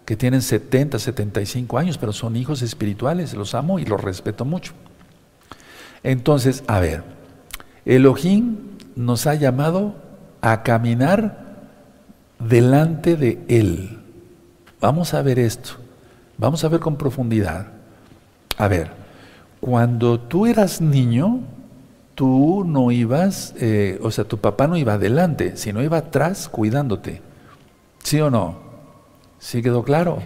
S1: que tienen 70, 75 años, pero son hijos espirituales, los amo y los respeto mucho. Entonces, a ver, Elohim nos ha llamado a caminar delante de Él. Vamos a ver esto, vamos a ver con profundidad. A ver, cuando tú eras niño, tú no ibas, eh, o sea, tu papá no iba adelante, sino iba atrás cuidándote. ¿Sí o no? ¿Sí quedó claro?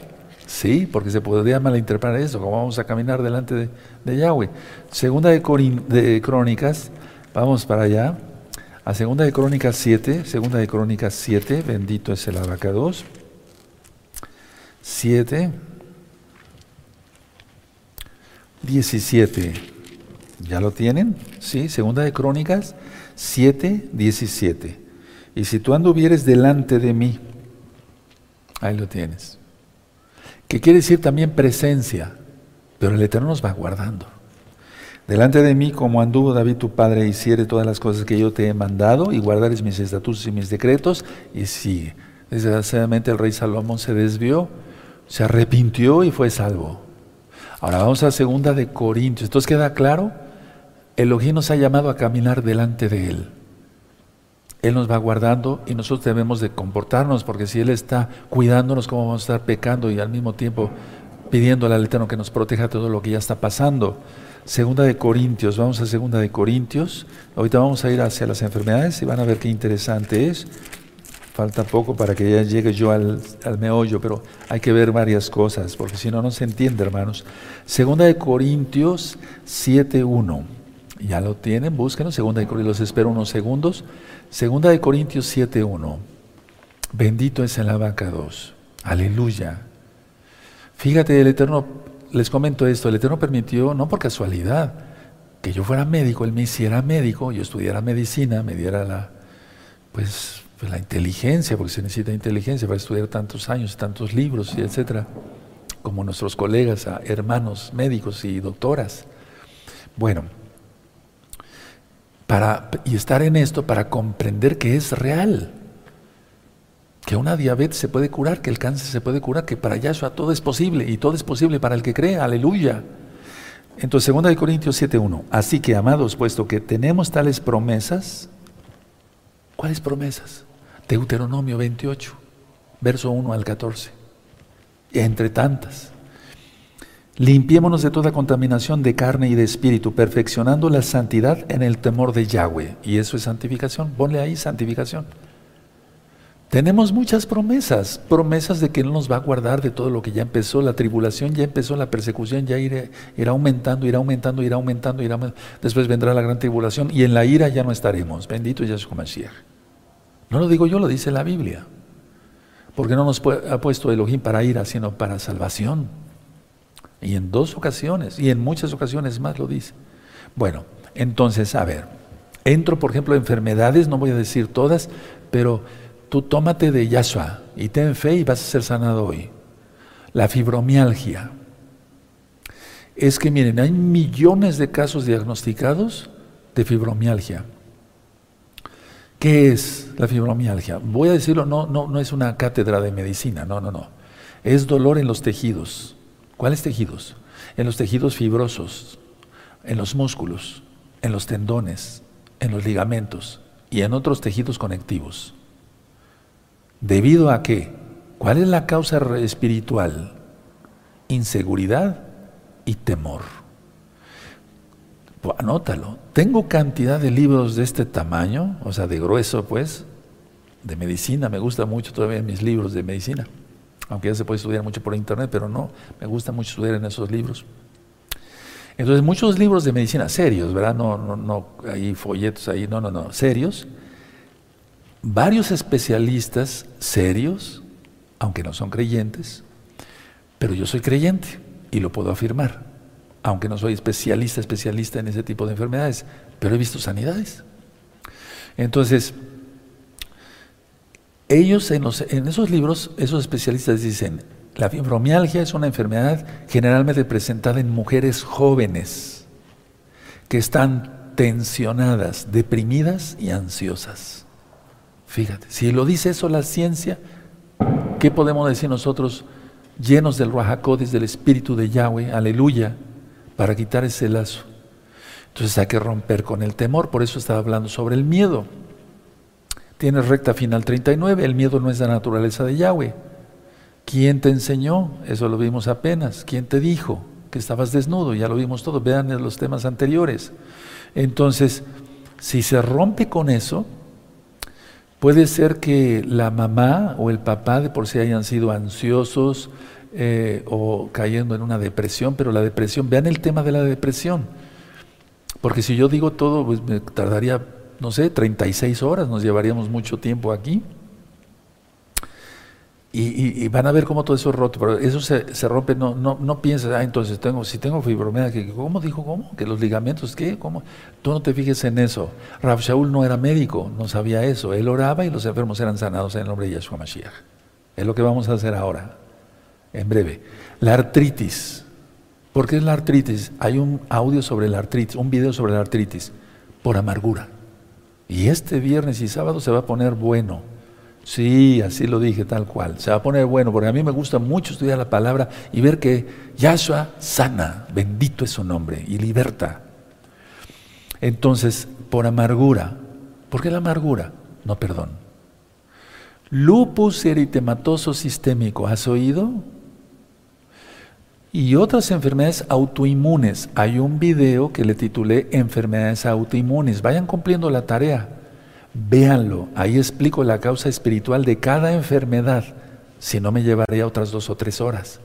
S1: Sí, porque se podría malinterpretar eso, como vamos a caminar delante de, Yahweh. Segunda de, Crónicas, vamos para allá, a Segunda de Crónicas 7, Segunda de Crónicas 7, bendito es el abacados. 7, 17. ¿Ya lo tienen? Sí, Segunda de Crónicas 7, 17. Y si tú anduvieres delante de mí, Ahí lo tienes. Que quiere decir también presencia, pero el Eterno nos va guardando. Delante de mí, como anduvo David tu padre, hiciere todas las cosas que yo te he mandado, y guardares mis estatutos y mis decretos, y sigue. Desgraciadamente el rey Salomón se desvió, se arrepintió y fue salvo. Ahora vamos a segunda de Corintios. Entonces queda claro, Elohim nos ha llamado a caminar delante de él. Él nos va guardando y nosotros debemos de comportarnos, porque si Él está cuidándonos, ¿cómo vamos a estar pecando y al mismo tiempo pidiéndole al Eterno que nos proteja todo lo que ya está pasando? Segunda de Corintios, vamos a Segunda de Corintios. Ahorita vamos a ir hacia las enfermedades y van a ver qué interesante es. Falta poco para que ya llegue yo al, al meollo, pero hay que ver varias cosas, porque si no, no se entiende, hermanos. Segunda de Corintios 7.1. Ya lo tienen, búsquenlo. Segunda de Corintios, los espero unos segundos. Segunda de Corintios 7.1. Bendito es el abacados. Aleluya. Fíjate, el Eterno, les comento esto, el Eterno permitió, no por casualidad, que yo fuera médico, él me hiciera médico, yo estudiara medicina, me diera la, pues, la inteligencia, porque se necesita inteligencia para estudiar tantos años, tantos libros, y etcétera, como nuestros colegas, hermanos médicos y doctoras. Bueno, y estar en esto para comprender que es real, que una diabetes se puede curar, que el cáncer se puede curar, que para Yahshua todo es posible y todo es posible para el que cree, aleluya. Entonces, 2 Corintios 7.1, así que amados, puesto que tenemos tales promesas, ¿cuáles promesas? Deuteronomio 28, verso 1 al 14, entre tantas. Limpiémonos de toda contaminación de carne y de espíritu, perfeccionando la santidad en el temor de Yahweh. Y eso es santificación. Ponle ahí santificación. Tenemos muchas promesas, promesas de que Él nos va a guardar de todo lo que ya empezó, la tribulación ya empezó, la persecución ya irá, aumentando, irá aumentando, irá aumentando, irá aumentando. Después vendrá la gran tribulación y en la ira ya no estaremos. Bendito Yahshua Mashiach. No lo digo yo, lo dice la Biblia. Porque no nos ha puesto Elohim para ira, sino para salvación. Y en dos ocasiones, y en muchas ocasiones más lo dice. Bueno, entonces, a ver, entro por ejemplo en enfermedades, no voy a decir todas, pero tú tómate de Yahshua y ten fe y vas a ser sanado hoy. La fibromialgia. Es que miren, hay millones de casos diagnosticados de fibromialgia. ¿Qué es la fibromialgia? Voy a decirlo, no, no, no es una cátedra de medicina, no, no, no. Es dolor en los tejidos. ¿Cuáles tejidos? En los tejidos fibrosos, en los músculos, en los tendones, en los ligamentos y en otros tejidos conectivos. ¿Debido a qué? ¿Cuál es la causa espiritual? Inseguridad y temor. Pues anótalo. Tengo cantidad de libros de este tamaño, o sea, de grueso, pues, de medicina. Me gusta mucho todavía mis libros de medicina. Aunque ya se puede estudiar mucho por internet, pero no, me gusta mucho estudiar en esos libros. Entonces, muchos libros de medicina serios, ¿verdad? No, no, no, hay folletos ahí, no, no, no, serios varios especialistas serios, aunque no son creyentes, pero yo soy creyente y lo puedo afirmar, aunque no soy especialista, especialista en ese tipo de enfermedades, pero he visto sanidades. Entonces, ellos en, en esos libros, esos especialistas dicen, la fibromialgia es una enfermedad generalmente presentada en mujeres jóvenes que están tensionadas, deprimidas y ansiosas. Fíjate, si lo dice eso la ciencia, ¿qué podemos decir nosotros llenos del Ruajacodes, del Espíritu de Yahweh, aleluya, para quitar ese lazo? Entonces hay que romper con el temor, por eso estaba hablando sobre el miedo. Tienes recta final 39, el miedo no es la naturaleza de Yahweh. ¿Quién te enseñó? Eso lo vimos apenas. ¿Quién te dijo que estabas desnudo? Ya lo vimos todo, vean los temas anteriores. Entonces, si se rompe con eso, Puede ser que la mamá o el papá de por sí hayan sido ansiosos eh, o cayendo en una depresión, pero la depresión, vean el tema de la depresión, porque si yo digo todo, pues me tardaría, no sé, 36 horas, nos llevaríamos mucho tiempo aquí. Y, van a ver cómo todo eso es roto, pero eso se, se rompe, no, no, no pienses, ah, entonces tengo, si tengo fibromialgia, ¿cómo dijo cómo? Que los ligamentos, ¿qué? ¿Cómo? Tú no te fijes en eso. Rab Shaul no era médico, no sabía eso. Él oraba y los enfermos eran sanados en el nombre de Yahshua Mashiach. Es lo que vamos a hacer ahora, en breve. La artritis. ¿Por qué es la artritis? Hay un audio sobre la artritis, un video sobre la artritis, por amargura. Y este viernes y sábado se va a poner bueno. Sí, así lo dije, tal cual. Se va a poner bueno, porque a mí me gusta mucho estudiar la palabra y ver que Yahshua sana, bendito es su nombre, y liberta. Entonces, por amargura. ¿Por qué la amargura? No perdón. Lupus eritematoso sistémico, ¿has oído? Y otras enfermedades autoinmunes. Hay un video que le titulé Enfermedades autoinmunes. Vayan cumpliendo la tarea. Véanlo, ahí explico la causa espiritual de cada enfermedad, si no me llevaría otras dos o tres horas.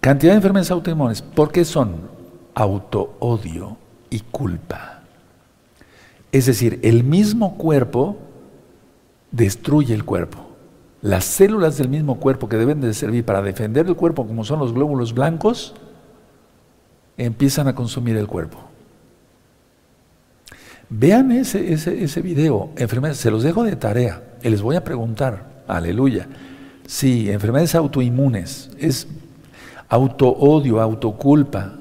S1: Cantidad de enfermedades autoinmunes, ¿por qué son? Autoodio y culpa. Es decir, el mismo cuerpo destruye el cuerpo. Las células del mismo cuerpo que deben de servir para defender el cuerpo, como son los glóbulos blancos, empiezan a consumir el cuerpo. Vean ese, ese, video, enfermedades, se los dejo de tarea y les voy a preguntar, aleluya. Sí, enfermedades autoinmunes, es auto-odio, autoculpa.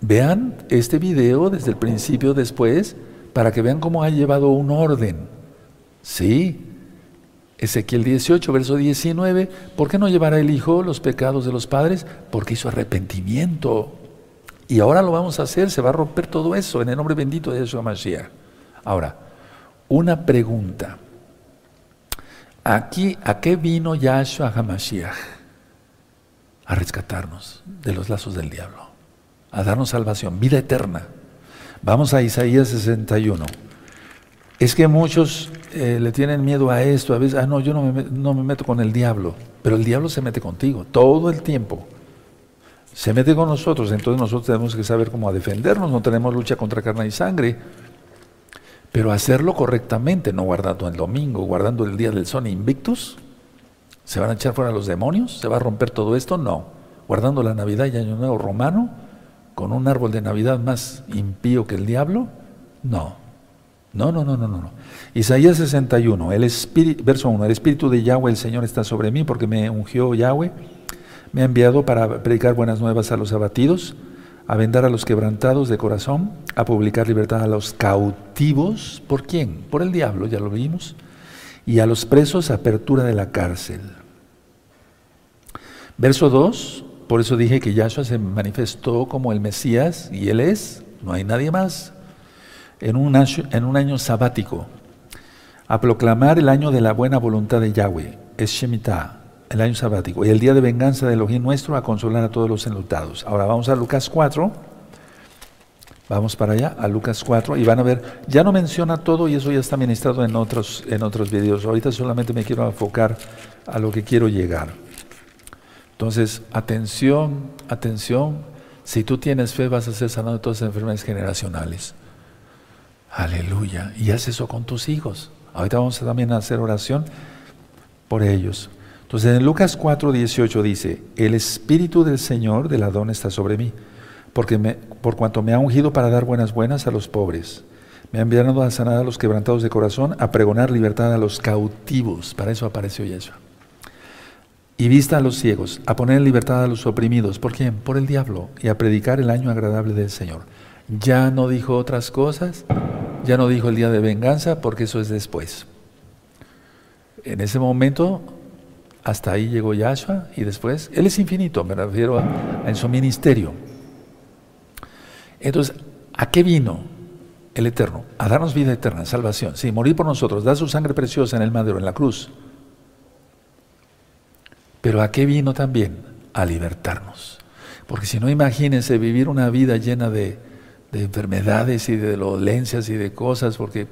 S1: Vean este video desde el principio después para que vean cómo ha llevado un orden. Sí, Ezequiel 18, verso 19, ¿por qué no llevará el Hijo los pecados de los padres? Porque hizo arrepentimiento. Y ahora lo vamos a hacer, se va a romper todo eso en el nombre bendito de Yeshua Mashiach. Ahora, una pregunta. Aquí, ¿a qué vino Yahshua HaMashiach? A rescatarnos de los lazos del diablo, a darnos salvación, vida eterna. Vamos a Isaías 61. Es que muchos eh, le tienen miedo a esto, a veces, ah, no, yo no me, no me meto con el diablo, pero el diablo se mete contigo todo el tiempo. Se mete con nosotros, entonces nosotros tenemos que saber cómo defendernos, no tenemos lucha contra carne y sangre, pero hacerlo correctamente, no guardando el domingo, guardando el día del Son Invictus. ¿Se van a echar fuera los demonios? ¿Se va a romper todo esto? No. Guardando la Navidad y Año Nuevo romano, con un árbol de Navidad más impío que el diablo? No. No, no, no, no, no. Isaías 61, el espíritu, verso 1, el Espíritu de Yahweh, el Señor está sobre mí porque me ungió Yahweh, me ha enviado para predicar buenas nuevas a los abatidos, a vendar a los quebrantados de corazón, a publicar libertad a los cautivos. ¿Por quién? Por el diablo, ya lo vimos. Y a los presos, apertura de la cárcel. Verso 2, por eso dije que Yahshua se manifestó como el Mesías, y Él es, no hay nadie más, en un año, en un año sabático, a proclamar el año de la buena voluntad de Yahweh, es Shemitah, el año sabático, y el día de venganza de Elohim nuestro a consolar a todos los enlutados. Ahora vamos a Lucas 4. Vamos para allá, a Lucas 4, y van a ver, ya no menciona todo y eso ya está ministrado en otros, en otros videos. Ahorita solamente me quiero enfocar a lo que quiero llegar. Entonces, atención, atención, si tú tienes fe vas a ser sanado de todas las enfermedades generacionales. Aleluya. Y haz eso con tus hijos. Ahorita vamos a también a hacer oración por ellos. Entonces en Lucas 4, 18 dice, el Espíritu del Señor del Adón está sobre mí, porque por cuanto me ha ungido para dar buenas buenas a los pobres. Me ha enviado a sanar a los quebrantados de corazón, a pregonar libertad a los cautivos. Para eso apareció Yeshua. Y vista a los ciegos, a poner en libertad a los oprimidos. ¿Por quién? Por el diablo. Y a predicar el año agradable del Señor. Ya no dijo otras cosas, ya no dijo el día de venganza, porque eso es después. En ese momento hasta ahí llegó Yahshua y después, Él es infinito, me refiero a, en su ministerio. Entonces, ¿a qué vino el Eterno? A darnos vida eterna, salvación. Sí, morir por nosotros, dar su sangre preciosa en el madero, en la cruz. Pero ¿a qué vino también? A libertarnos. Porque si no, imagínense vivir una vida llena de, de enfermedades y de dolencias y de cosas, porque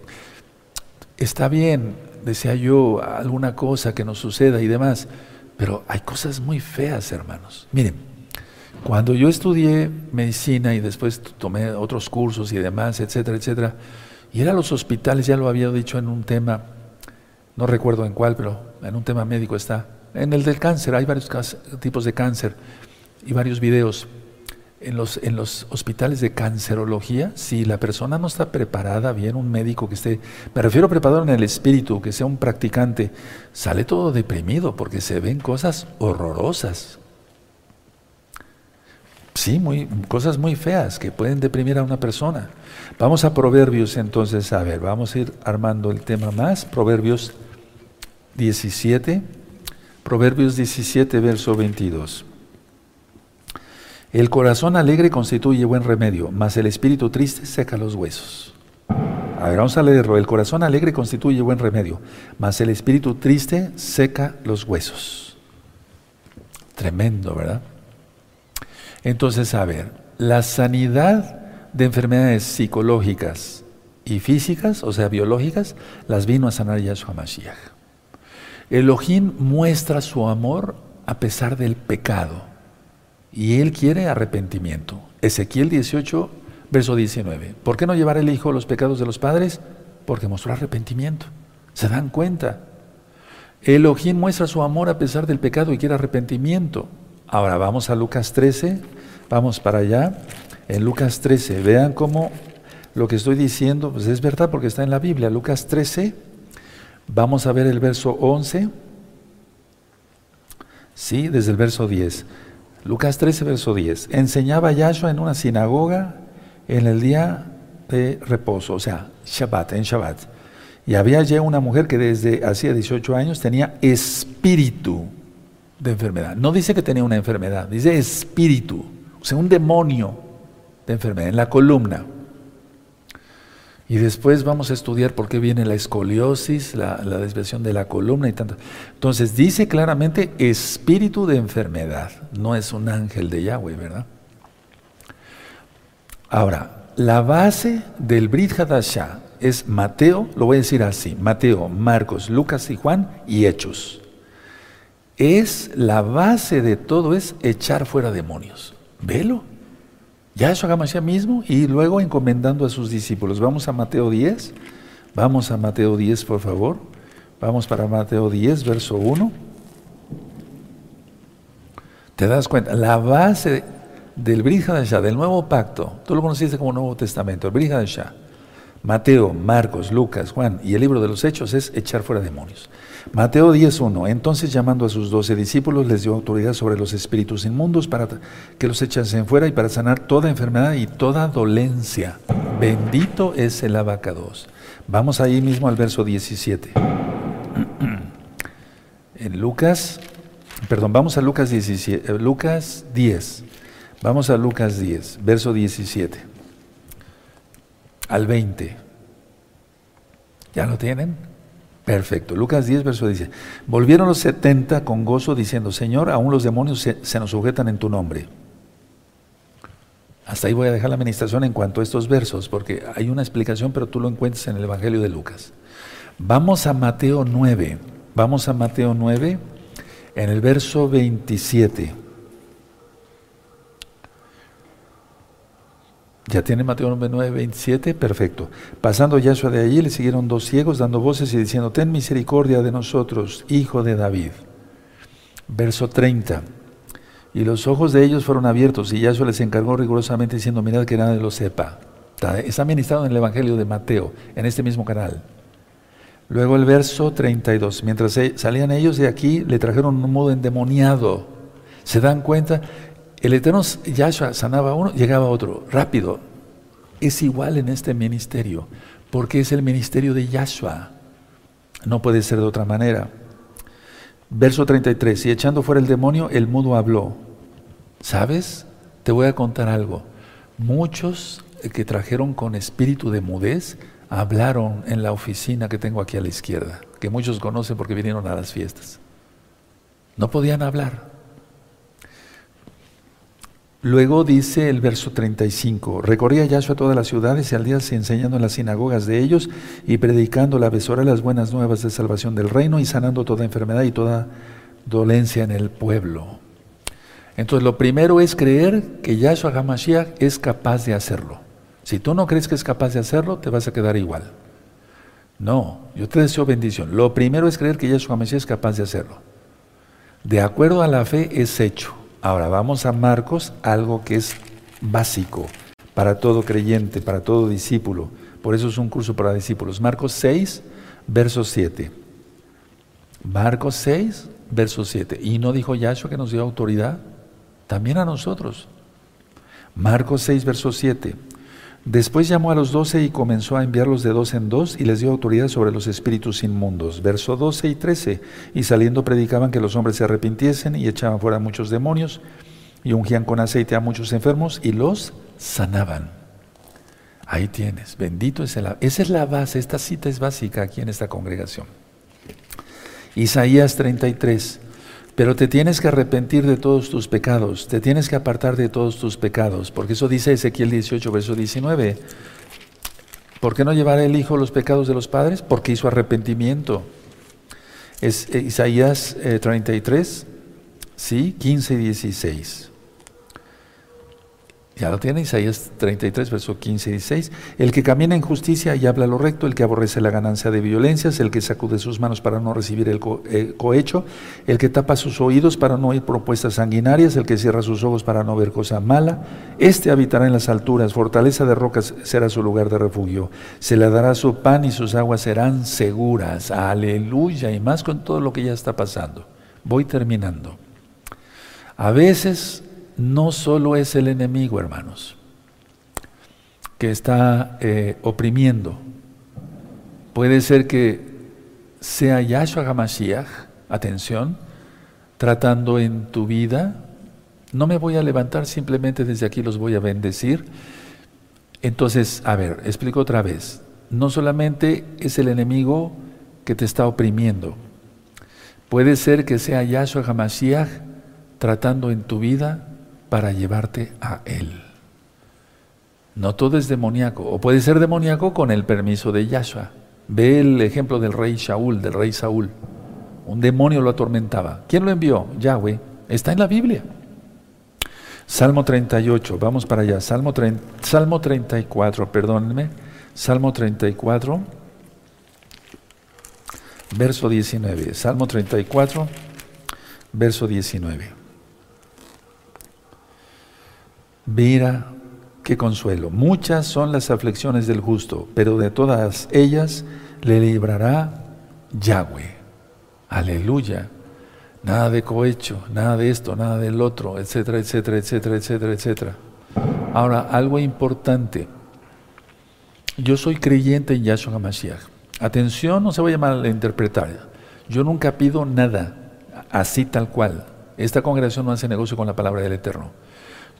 S1: está bien, desea yo alguna cosa que nos suceda y demás, pero hay cosas muy feas, hermanos. Miren, cuando yo estudié medicina y después tomé otros cursos y demás, etcétera, etcétera, y era los hospitales, ya lo había dicho en un tema, no recuerdo en cuál, pero en un tema médico está, en el del cáncer, hay varios tipos de cáncer y varios videos en los, en los hospitales de cancerología, si la persona no está preparada bien, un médico que esté, me refiero preparado en el espíritu, que sea un practicante, sale todo deprimido porque se ven cosas horrorosas. Sí, muy, cosas muy feas que pueden deprimir a una persona. Vamos a Proverbios entonces, a ver, vamos a ir armando el tema más. Proverbios 17, Proverbios 17, verso 22. El corazón alegre constituye buen remedio, mas el espíritu triste seca los huesos. A ver, vamos a leerlo. El corazón alegre constituye buen remedio, mas el espíritu triste seca los huesos. Tremendo, ¿verdad? Entonces, a ver, la sanidad de enfermedades psicológicas y físicas, o sea, biológicas, las vino a sanar Yahshua Mashiach. Elohim muestra su amor a pesar del pecado. Y Él quiere arrepentimiento. Ezequiel 18, verso 19. ¿Por qué no llevar el Hijo los pecados de los padres? Porque mostró arrepentimiento. ¿Se dan cuenta? Elohim muestra su amor a pesar del pecado y quiere arrepentimiento. Ahora vamos a Lucas 13, vamos para allá. En Lucas 13, vean cómo lo que estoy diciendo, pues es verdad porque está en la Biblia. Lucas 13, vamos a ver el verso 11. Sí, desde el verso 10. Lucas 13, verso 10. Enseñaba Yahshua en una sinagoga en el día de reposo, o sea, Shabbat, en Shabbat. Y había ya una mujer que desde hacía 18 años tenía espíritu de enfermedad. No dice que tenía una enfermedad, dice espíritu, o sea, un demonio de enfermedad en la columna. Y después vamos a estudiar por qué viene la escoliosis, la, desviación de la columna y tanto. Entonces dice claramente espíritu de enfermedad, no es un ángel de Yahweh, ¿verdad? Ahora, la base del Brit es Mateo, lo voy a decir así, Mateo, Marcos, Lucas y Juan y Hechos. Es la base de todo es echar fuera demonios. Velo. Ya eso hagamos ya mismo y luego encomendando a sus discípulos. Vamos a Mateo 10. Vamos a Mateo 10, por favor. Vamos para Mateo 10, verso 1. ¿Te das cuenta? La base del Shah, del nuevo pacto, tú lo conociste como Nuevo Testamento, el Shah, Mateo, Marcos, Lucas, Juan y el libro de los Hechos es echar fuera demonios. Mateo 10.1. Entonces llamando a sus doce discípulos les dio autoridad sobre los espíritus inmundos para que los echasen fuera y para sanar toda enfermedad y toda dolencia. Bendito es el abacados. Vamos ahí mismo al verso 17. [clears throat] En Lucas, perdón, vamos a Lucas, 17, eh, Lucas 10. Vamos a Lucas 10, verso 17 al 20. ¿Ya lo tienen? Perfecto. Lucas 10, verso dice, volvieron los 70 con gozo diciendo, Señor, aún los demonios se, nos sujetan en tu nombre. Hasta ahí voy a dejar la administración en cuanto a estos versos, porque hay una explicación, pero tú lo encuentras en el Evangelio de Lucas. Vamos a Mateo 9. Vamos a Mateo 9, en el verso 27. ¿Ya tiene Mateo 9, 27? Perfecto. Pasando Yahshua de allí, le siguieron dos ciegos dando voces y diciendo, ten misericordia de nosotros, hijo de David. Verso 30. Y los ojos de ellos fueron abiertos y Yahshua les encargó rigurosamente diciendo, mirad que nadie lo sepa. Está ministrado en el Evangelio de Mateo, en este mismo canal. Luego el verso 32. Mientras salían ellos de aquí, le trajeron un modo endemoniado. ¿Se dan cuenta? El Eterno Yahshua sanaba a uno, llegaba a otro, rápido. Es igual en este ministerio, porque es el ministerio de Yahshua. No puede ser de otra manera. Verso 33, y echando fuera el demonio, el mudo habló. ¿Sabes? Te voy a contar algo. Muchos que trajeron con espíritu de mudez hablaron en la oficina que tengo aquí a la izquierda, que muchos conocen porque vinieron a las fiestas. No podían hablar. Luego dice el verso 35, recorría Yahshua todas las ciudades y al día se enseñando en las sinagogas de ellos y predicando la besora las buenas nuevas de salvación del reino y sanando toda enfermedad y toda dolencia en el pueblo. Entonces lo primero es creer que Yahshua HaMashiach es capaz de hacerlo. Si tú no crees que es capaz de hacerlo, te vas a quedar igual. No, yo te deseo bendición. Lo primero es creer que Yahshua HaMashiach es capaz de hacerlo. De acuerdo a la fe es hecho. Ahora vamos a Marcos, algo que es básico para todo creyente, para todo discípulo. Por eso es un curso para discípulos. Marcos 6, verso 7. Marcos 6, verso 7. ¿Y no dijo Yahshua que nos dio autoridad? También a nosotros. Marcos 6, verso 7. Después llamó a los doce y comenzó a enviarlos de dos en dos y les dio autoridad sobre los espíritus inmundos. Verso 12 y 13. Y saliendo predicaban que los hombres se arrepintiesen y echaban fuera muchos demonios y ungían con aceite a muchos enfermos y los sanaban. Ahí tienes, bendito es el... Esa es la base, esta cita es básica aquí en esta congregación. Isaías 33. Pero te tienes que arrepentir de todos tus pecados, te tienes que apartar de todos tus pecados, porque eso dice Ezequiel 18, verso 19. ¿Por qué no llevará el Hijo los pecados de los padres? Porque hizo arrepentimiento. Es eh, Isaías 33, eh, sí, 15 y 16. Ya lo tiene Isaías 33, verso 15 y 16. El que camina en justicia y habla lo recto, el que aborrece la ganancia de violencias, el que sacude sus manos para no recibir el eh, cohecho, el que tapa sus oídos para no oír propuestas sanguinarias, el que cierra sus ojos para no ver cosa mala, este habitará en las alturas, fortaleza de rocas será su lugar de refugio. Se le dará su pan y sus aguas serán seguras. Aleluya. Y más con todo lo que ya está pasando. Voy terminando. A veces no solo es el enemigo, hermanos, que está eh, oprimiendo. Puede ser que sea Yahshua HaMashiach, atención, tratando en tu vida. No me voy a levantar, simplemente desde aquí los voy a bendecir. Entonces, a ver, explico otra vez. No solamente es el enemigo que te está oprimiendo. Puede ser que sea Yahshua HaMashiach tratando en tu vida para llevarte a Él. No todo es demoníaco, o puede ser demoníaco con el permiso de Yahshua. Ve el ejemplo del rey Shaul, del rey Saúl. Un demonio lo atormentaba. ¿Quién lo envió? Yahweh. Está en la Biblia. Salmo 38, vamos para allá. Salmo, Salmo 34, perdónenme. Salmo 34, verso 19. Salmo 34, verso 19. Mira qué consuelo. Muchas son las aflicciones del justo, pero de todas ellas le librará Yahweh. Aleluya. Nada de cohecho, nada de esto, nada del otro, etcétera, etcétera, etcétera, etcétera, etcétera. Ahora, algo importante. Yo soy creyente en Yahshua HaMashiach. Atención, no se vaya a interpretar. Yo nunca pido nada así tal cual. Esta congregación no hace negocio con la palabra del Eterno.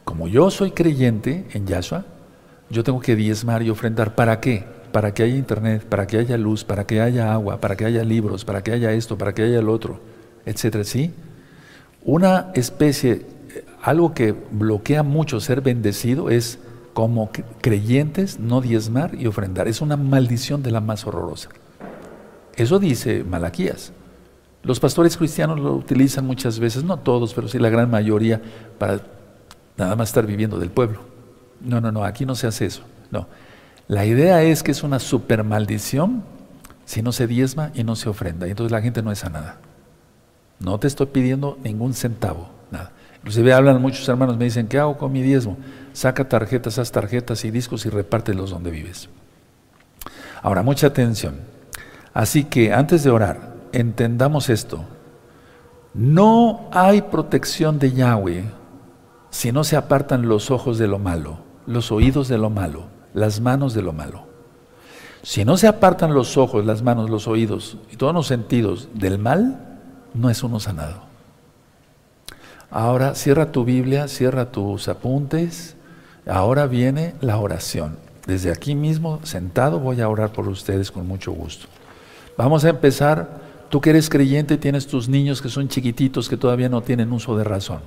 S1: Como yo soy creyente en Yahshua, yo tengo que diezmar y ofrendar. ¿Para qué? Para que haya internet, para que haya luz, para que haya agua, para que haya libros, para que haya esto, para que haya el otro, etcétera. ¿Sí? Una especie, algo que bloquea mucho ser bendecido es como creyentes no diezmar y ofrendar. Es una maldición de la más horrorosa. Eso dice Malaquías. Los pastores cristianos lo utilizan muchas veces, no todos, pero sí la gran mayoría, para nada más estar viviendo del pueblo. No, no, no, aquí no se hace eso. No. La idea es que es una super maldición si no se diezma y no se ofrenda. Y entonces la gente no es sanada. No te estoy pidiendo ningún centavo, nada. Inclusive hablan muchos hermanos, me dicen, ¿qué hago con mi diezmo? Saca tarjetas, haz tarjetas y discos y repártelos donde vives. Ahora, mucha atención. Así que antes de orar, entendamos esto. No hay protección de Yahweh si no se apartan los ojos de lo malo, los oídos de lo malo, las manos de lo malo. Si no se apartan los ojos, las manos, los oídos y todos los sentidos del mal, no es uno sanado. Ahora cierra tu Biblia, cierra tus apuntes. Ahora viene la oración. Desde aquí mismo, sentado, voy a orar por ustedes con mucho gusto. Vamos a empezar. Tú que eres creyente, tienes tus niños que son chiquititos, que todavía no tienen uso de razón.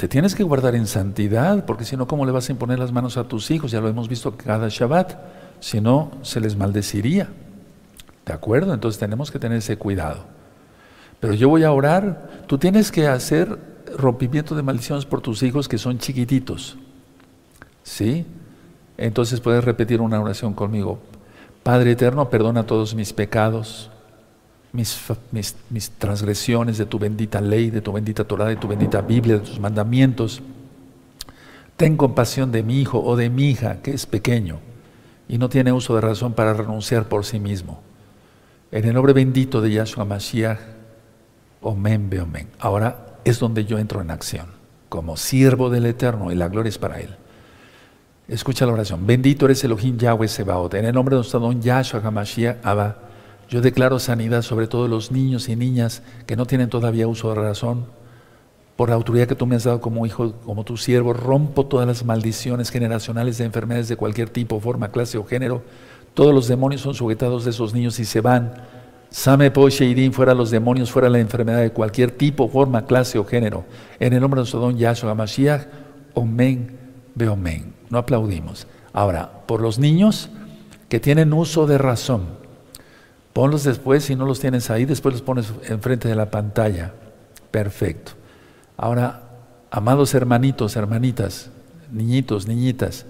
S1: Te tienes que guardar en santidad, porque si no, ¿cómo le vas a imponer las manos a tus hijos? Ya lo hemos visto cada Shabbat. Si no, se les maldeciría. ¿De acuerdo? Entonces tenemos que tener ese cuidado. Pero yo voy a orar. Tú tienes que hacer rompimiento de maldiciones por tus hijos que son chiquititos. ¿Sí? Entonces puedes repetir una oración conmigo. Padre eterno, perdona todos mis pecados mis, transgresiones de tu bendita ley, de tu bendita Torah, de tu bendita Biblia, de tus mandamientos. Ten compasión de mi hijo o de mi hija, que es pequeño y no tiene uso de razón para renunciar por sí mismo. En el nombre bendito de Yahshua Mashiach, Omen, Beomen. Ahora es donde yo entro en acción, como siervo del Eterno, y la gloria es para Él. Escucha la oración. Bendito eres Elohim Yahweh Sebaot. En el nombre de nuestro don Yahshua HaMashiach, Abba. Yo declaro sanidad sobre todos los niños y niñas que no tienen todavía uso de razón. Por la autoridad que tú me has dado como hijo, como tu siervo, rompo todas las maldiciones generacionales de enfermedades de cualquier tipo, forma, clase o género. Todos los demonios son sujetados de esos niños y se van. Same po Sheirin, fuera los demonios, fuera la enfermedad de cualquier tipo, forma, clase o género. En el nombre de nuestro don Yahshua Mashiach, Omen, Beomen. No aplaudimos. Ahora, por los niños que tienen uso de razón, Ponlos después, si no los tienes ahí, después los pones enfrente de la pantalla. Perfecto. Ahora, Amados hermanitos, hermanitas, niñitos, niñitas,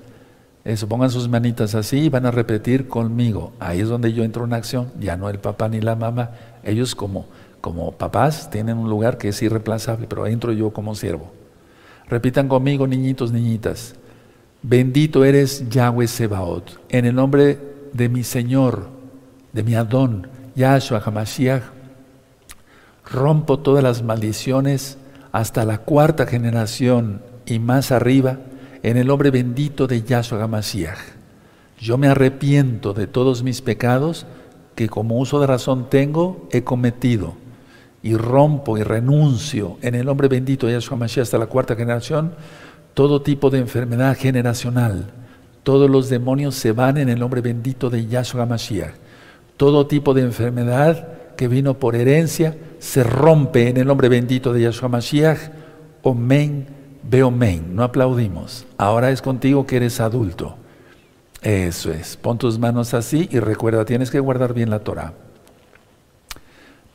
S1: eso, pongan sus manitas así y van a repetir conmigo. Ahí es donde yo entro en acción, ya no el papá ni la mamá. Ellos como, como papás tienen un lugar que es irreemplazable, pero entro yo como siervo. Repitan conmigo, niñitos, niñitas. Bendito eres Yahweh Sebaot, en el nombre de mi Señor, de mi Adón, Yahshua HaMashiach. Rompo todas las maldiciones hasta la cuarta generación y más arriba en el nombre bendito de Yahshua HaMashiach. Yo me arrepiento de todos mis pecados que como uso de razón tengo, he cometido. Y rompo y renuncio en el nombre bendito de Yahshua HaMashiach hasta la cuarta generación todo tipo de enfermedad generacional. Todos los demonios se van en el nombre bendito de Yahshua HaMashiach. Todo tipo de enfermedad que vino por herencia se rompe en el nombre bendito de Yahshua HaMashiach. Omen Veo men, no aplaudimos. Ahora es contigo que eres adulto. Eso es. Pon tus manos así y recuerda, tienes que guardar bien la Torah.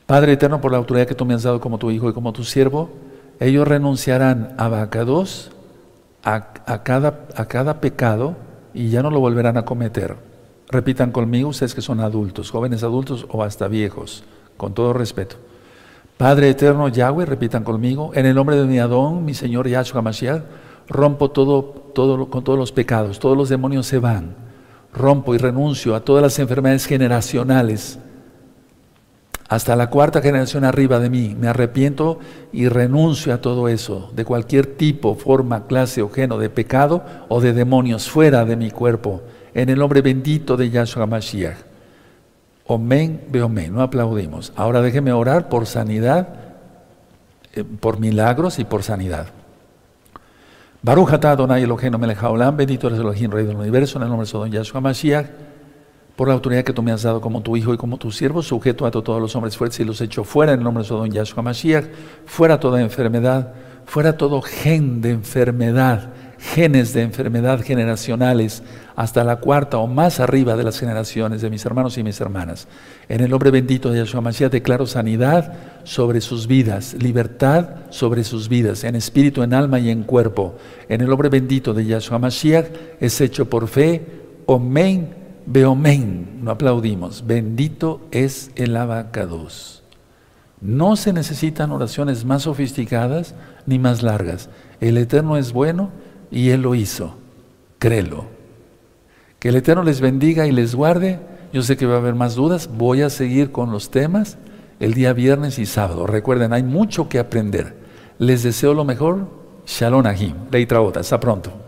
S1: Padre eterno, por la autoridad que tú me has dado como tu hijo y como tu siervo, ellos renunciarán a vacados, a, cada, a cada pecado y ya no lo volverán a cometer. Repitan conmigo, ustedes que son adultos, jóvenes adultos o hasta viejos, con todo respeto. Padre eterno Yahweh, repitan conmigo, en el nombre de mi Adón, mi Señor Yahshua Mashiach, rompo todo, todo, con todos los pecados, todos los demonios se van. Rompo y renuncio a todas las enfermedades generacionales, hasta la cuarta generación arriba de mí. Me arrepiento y renuncio a todo eso, de cualquier tipo, forma, clase o género de pecado o de demonios fuera de mi cuerpo, en el nombre bendito de Yahshua Mashiach. Omen, omen, no aplaudimos. Ahora déjeme orar por sanidad, eh, por milagros y por sanidad. Baruch atah Adonai Eloheinu bendito eres Elohim, Rey del Universo, en el nombre de Sodom Yahshua Mashiach, por la autoridad que tú me has dado como tu hijo y como tu siervo, sujeto a todos los hombres fuertes y los echo fuera en el nombre de Sodom Yahshua Mashiach, fuera toda enfermedad, fuera todo gen de enfermedad, genes de enfermedad generacionales hasta la cuarta o más arriba de las generaciones de mis hermanos y mis hermanas. En el nombre bendito de Yahshua Mashiach declaro sanidad sobre sus vidas, libertad sobre sus vidas, en espíritu, en alma y en cuerpo. En el nombre bendito de Yahshua Mashiach es hecho por fe. Omen, beomen. No aplaudimos. Bendito es el abacados. No se necesitan oraciones más sofisticadas ni más largas. El Eterno es bueno y Él lo hizo. Créelo. Que el Eterno les bendiga y les guarde. Yo sé que va a haber más dudas. Voy a seguir con los temas el día viernes y sábado. Recuerden, hay mucho que aprender. Les deseo lo mejor. Shalom Ahim. Leitra Hasta pronto.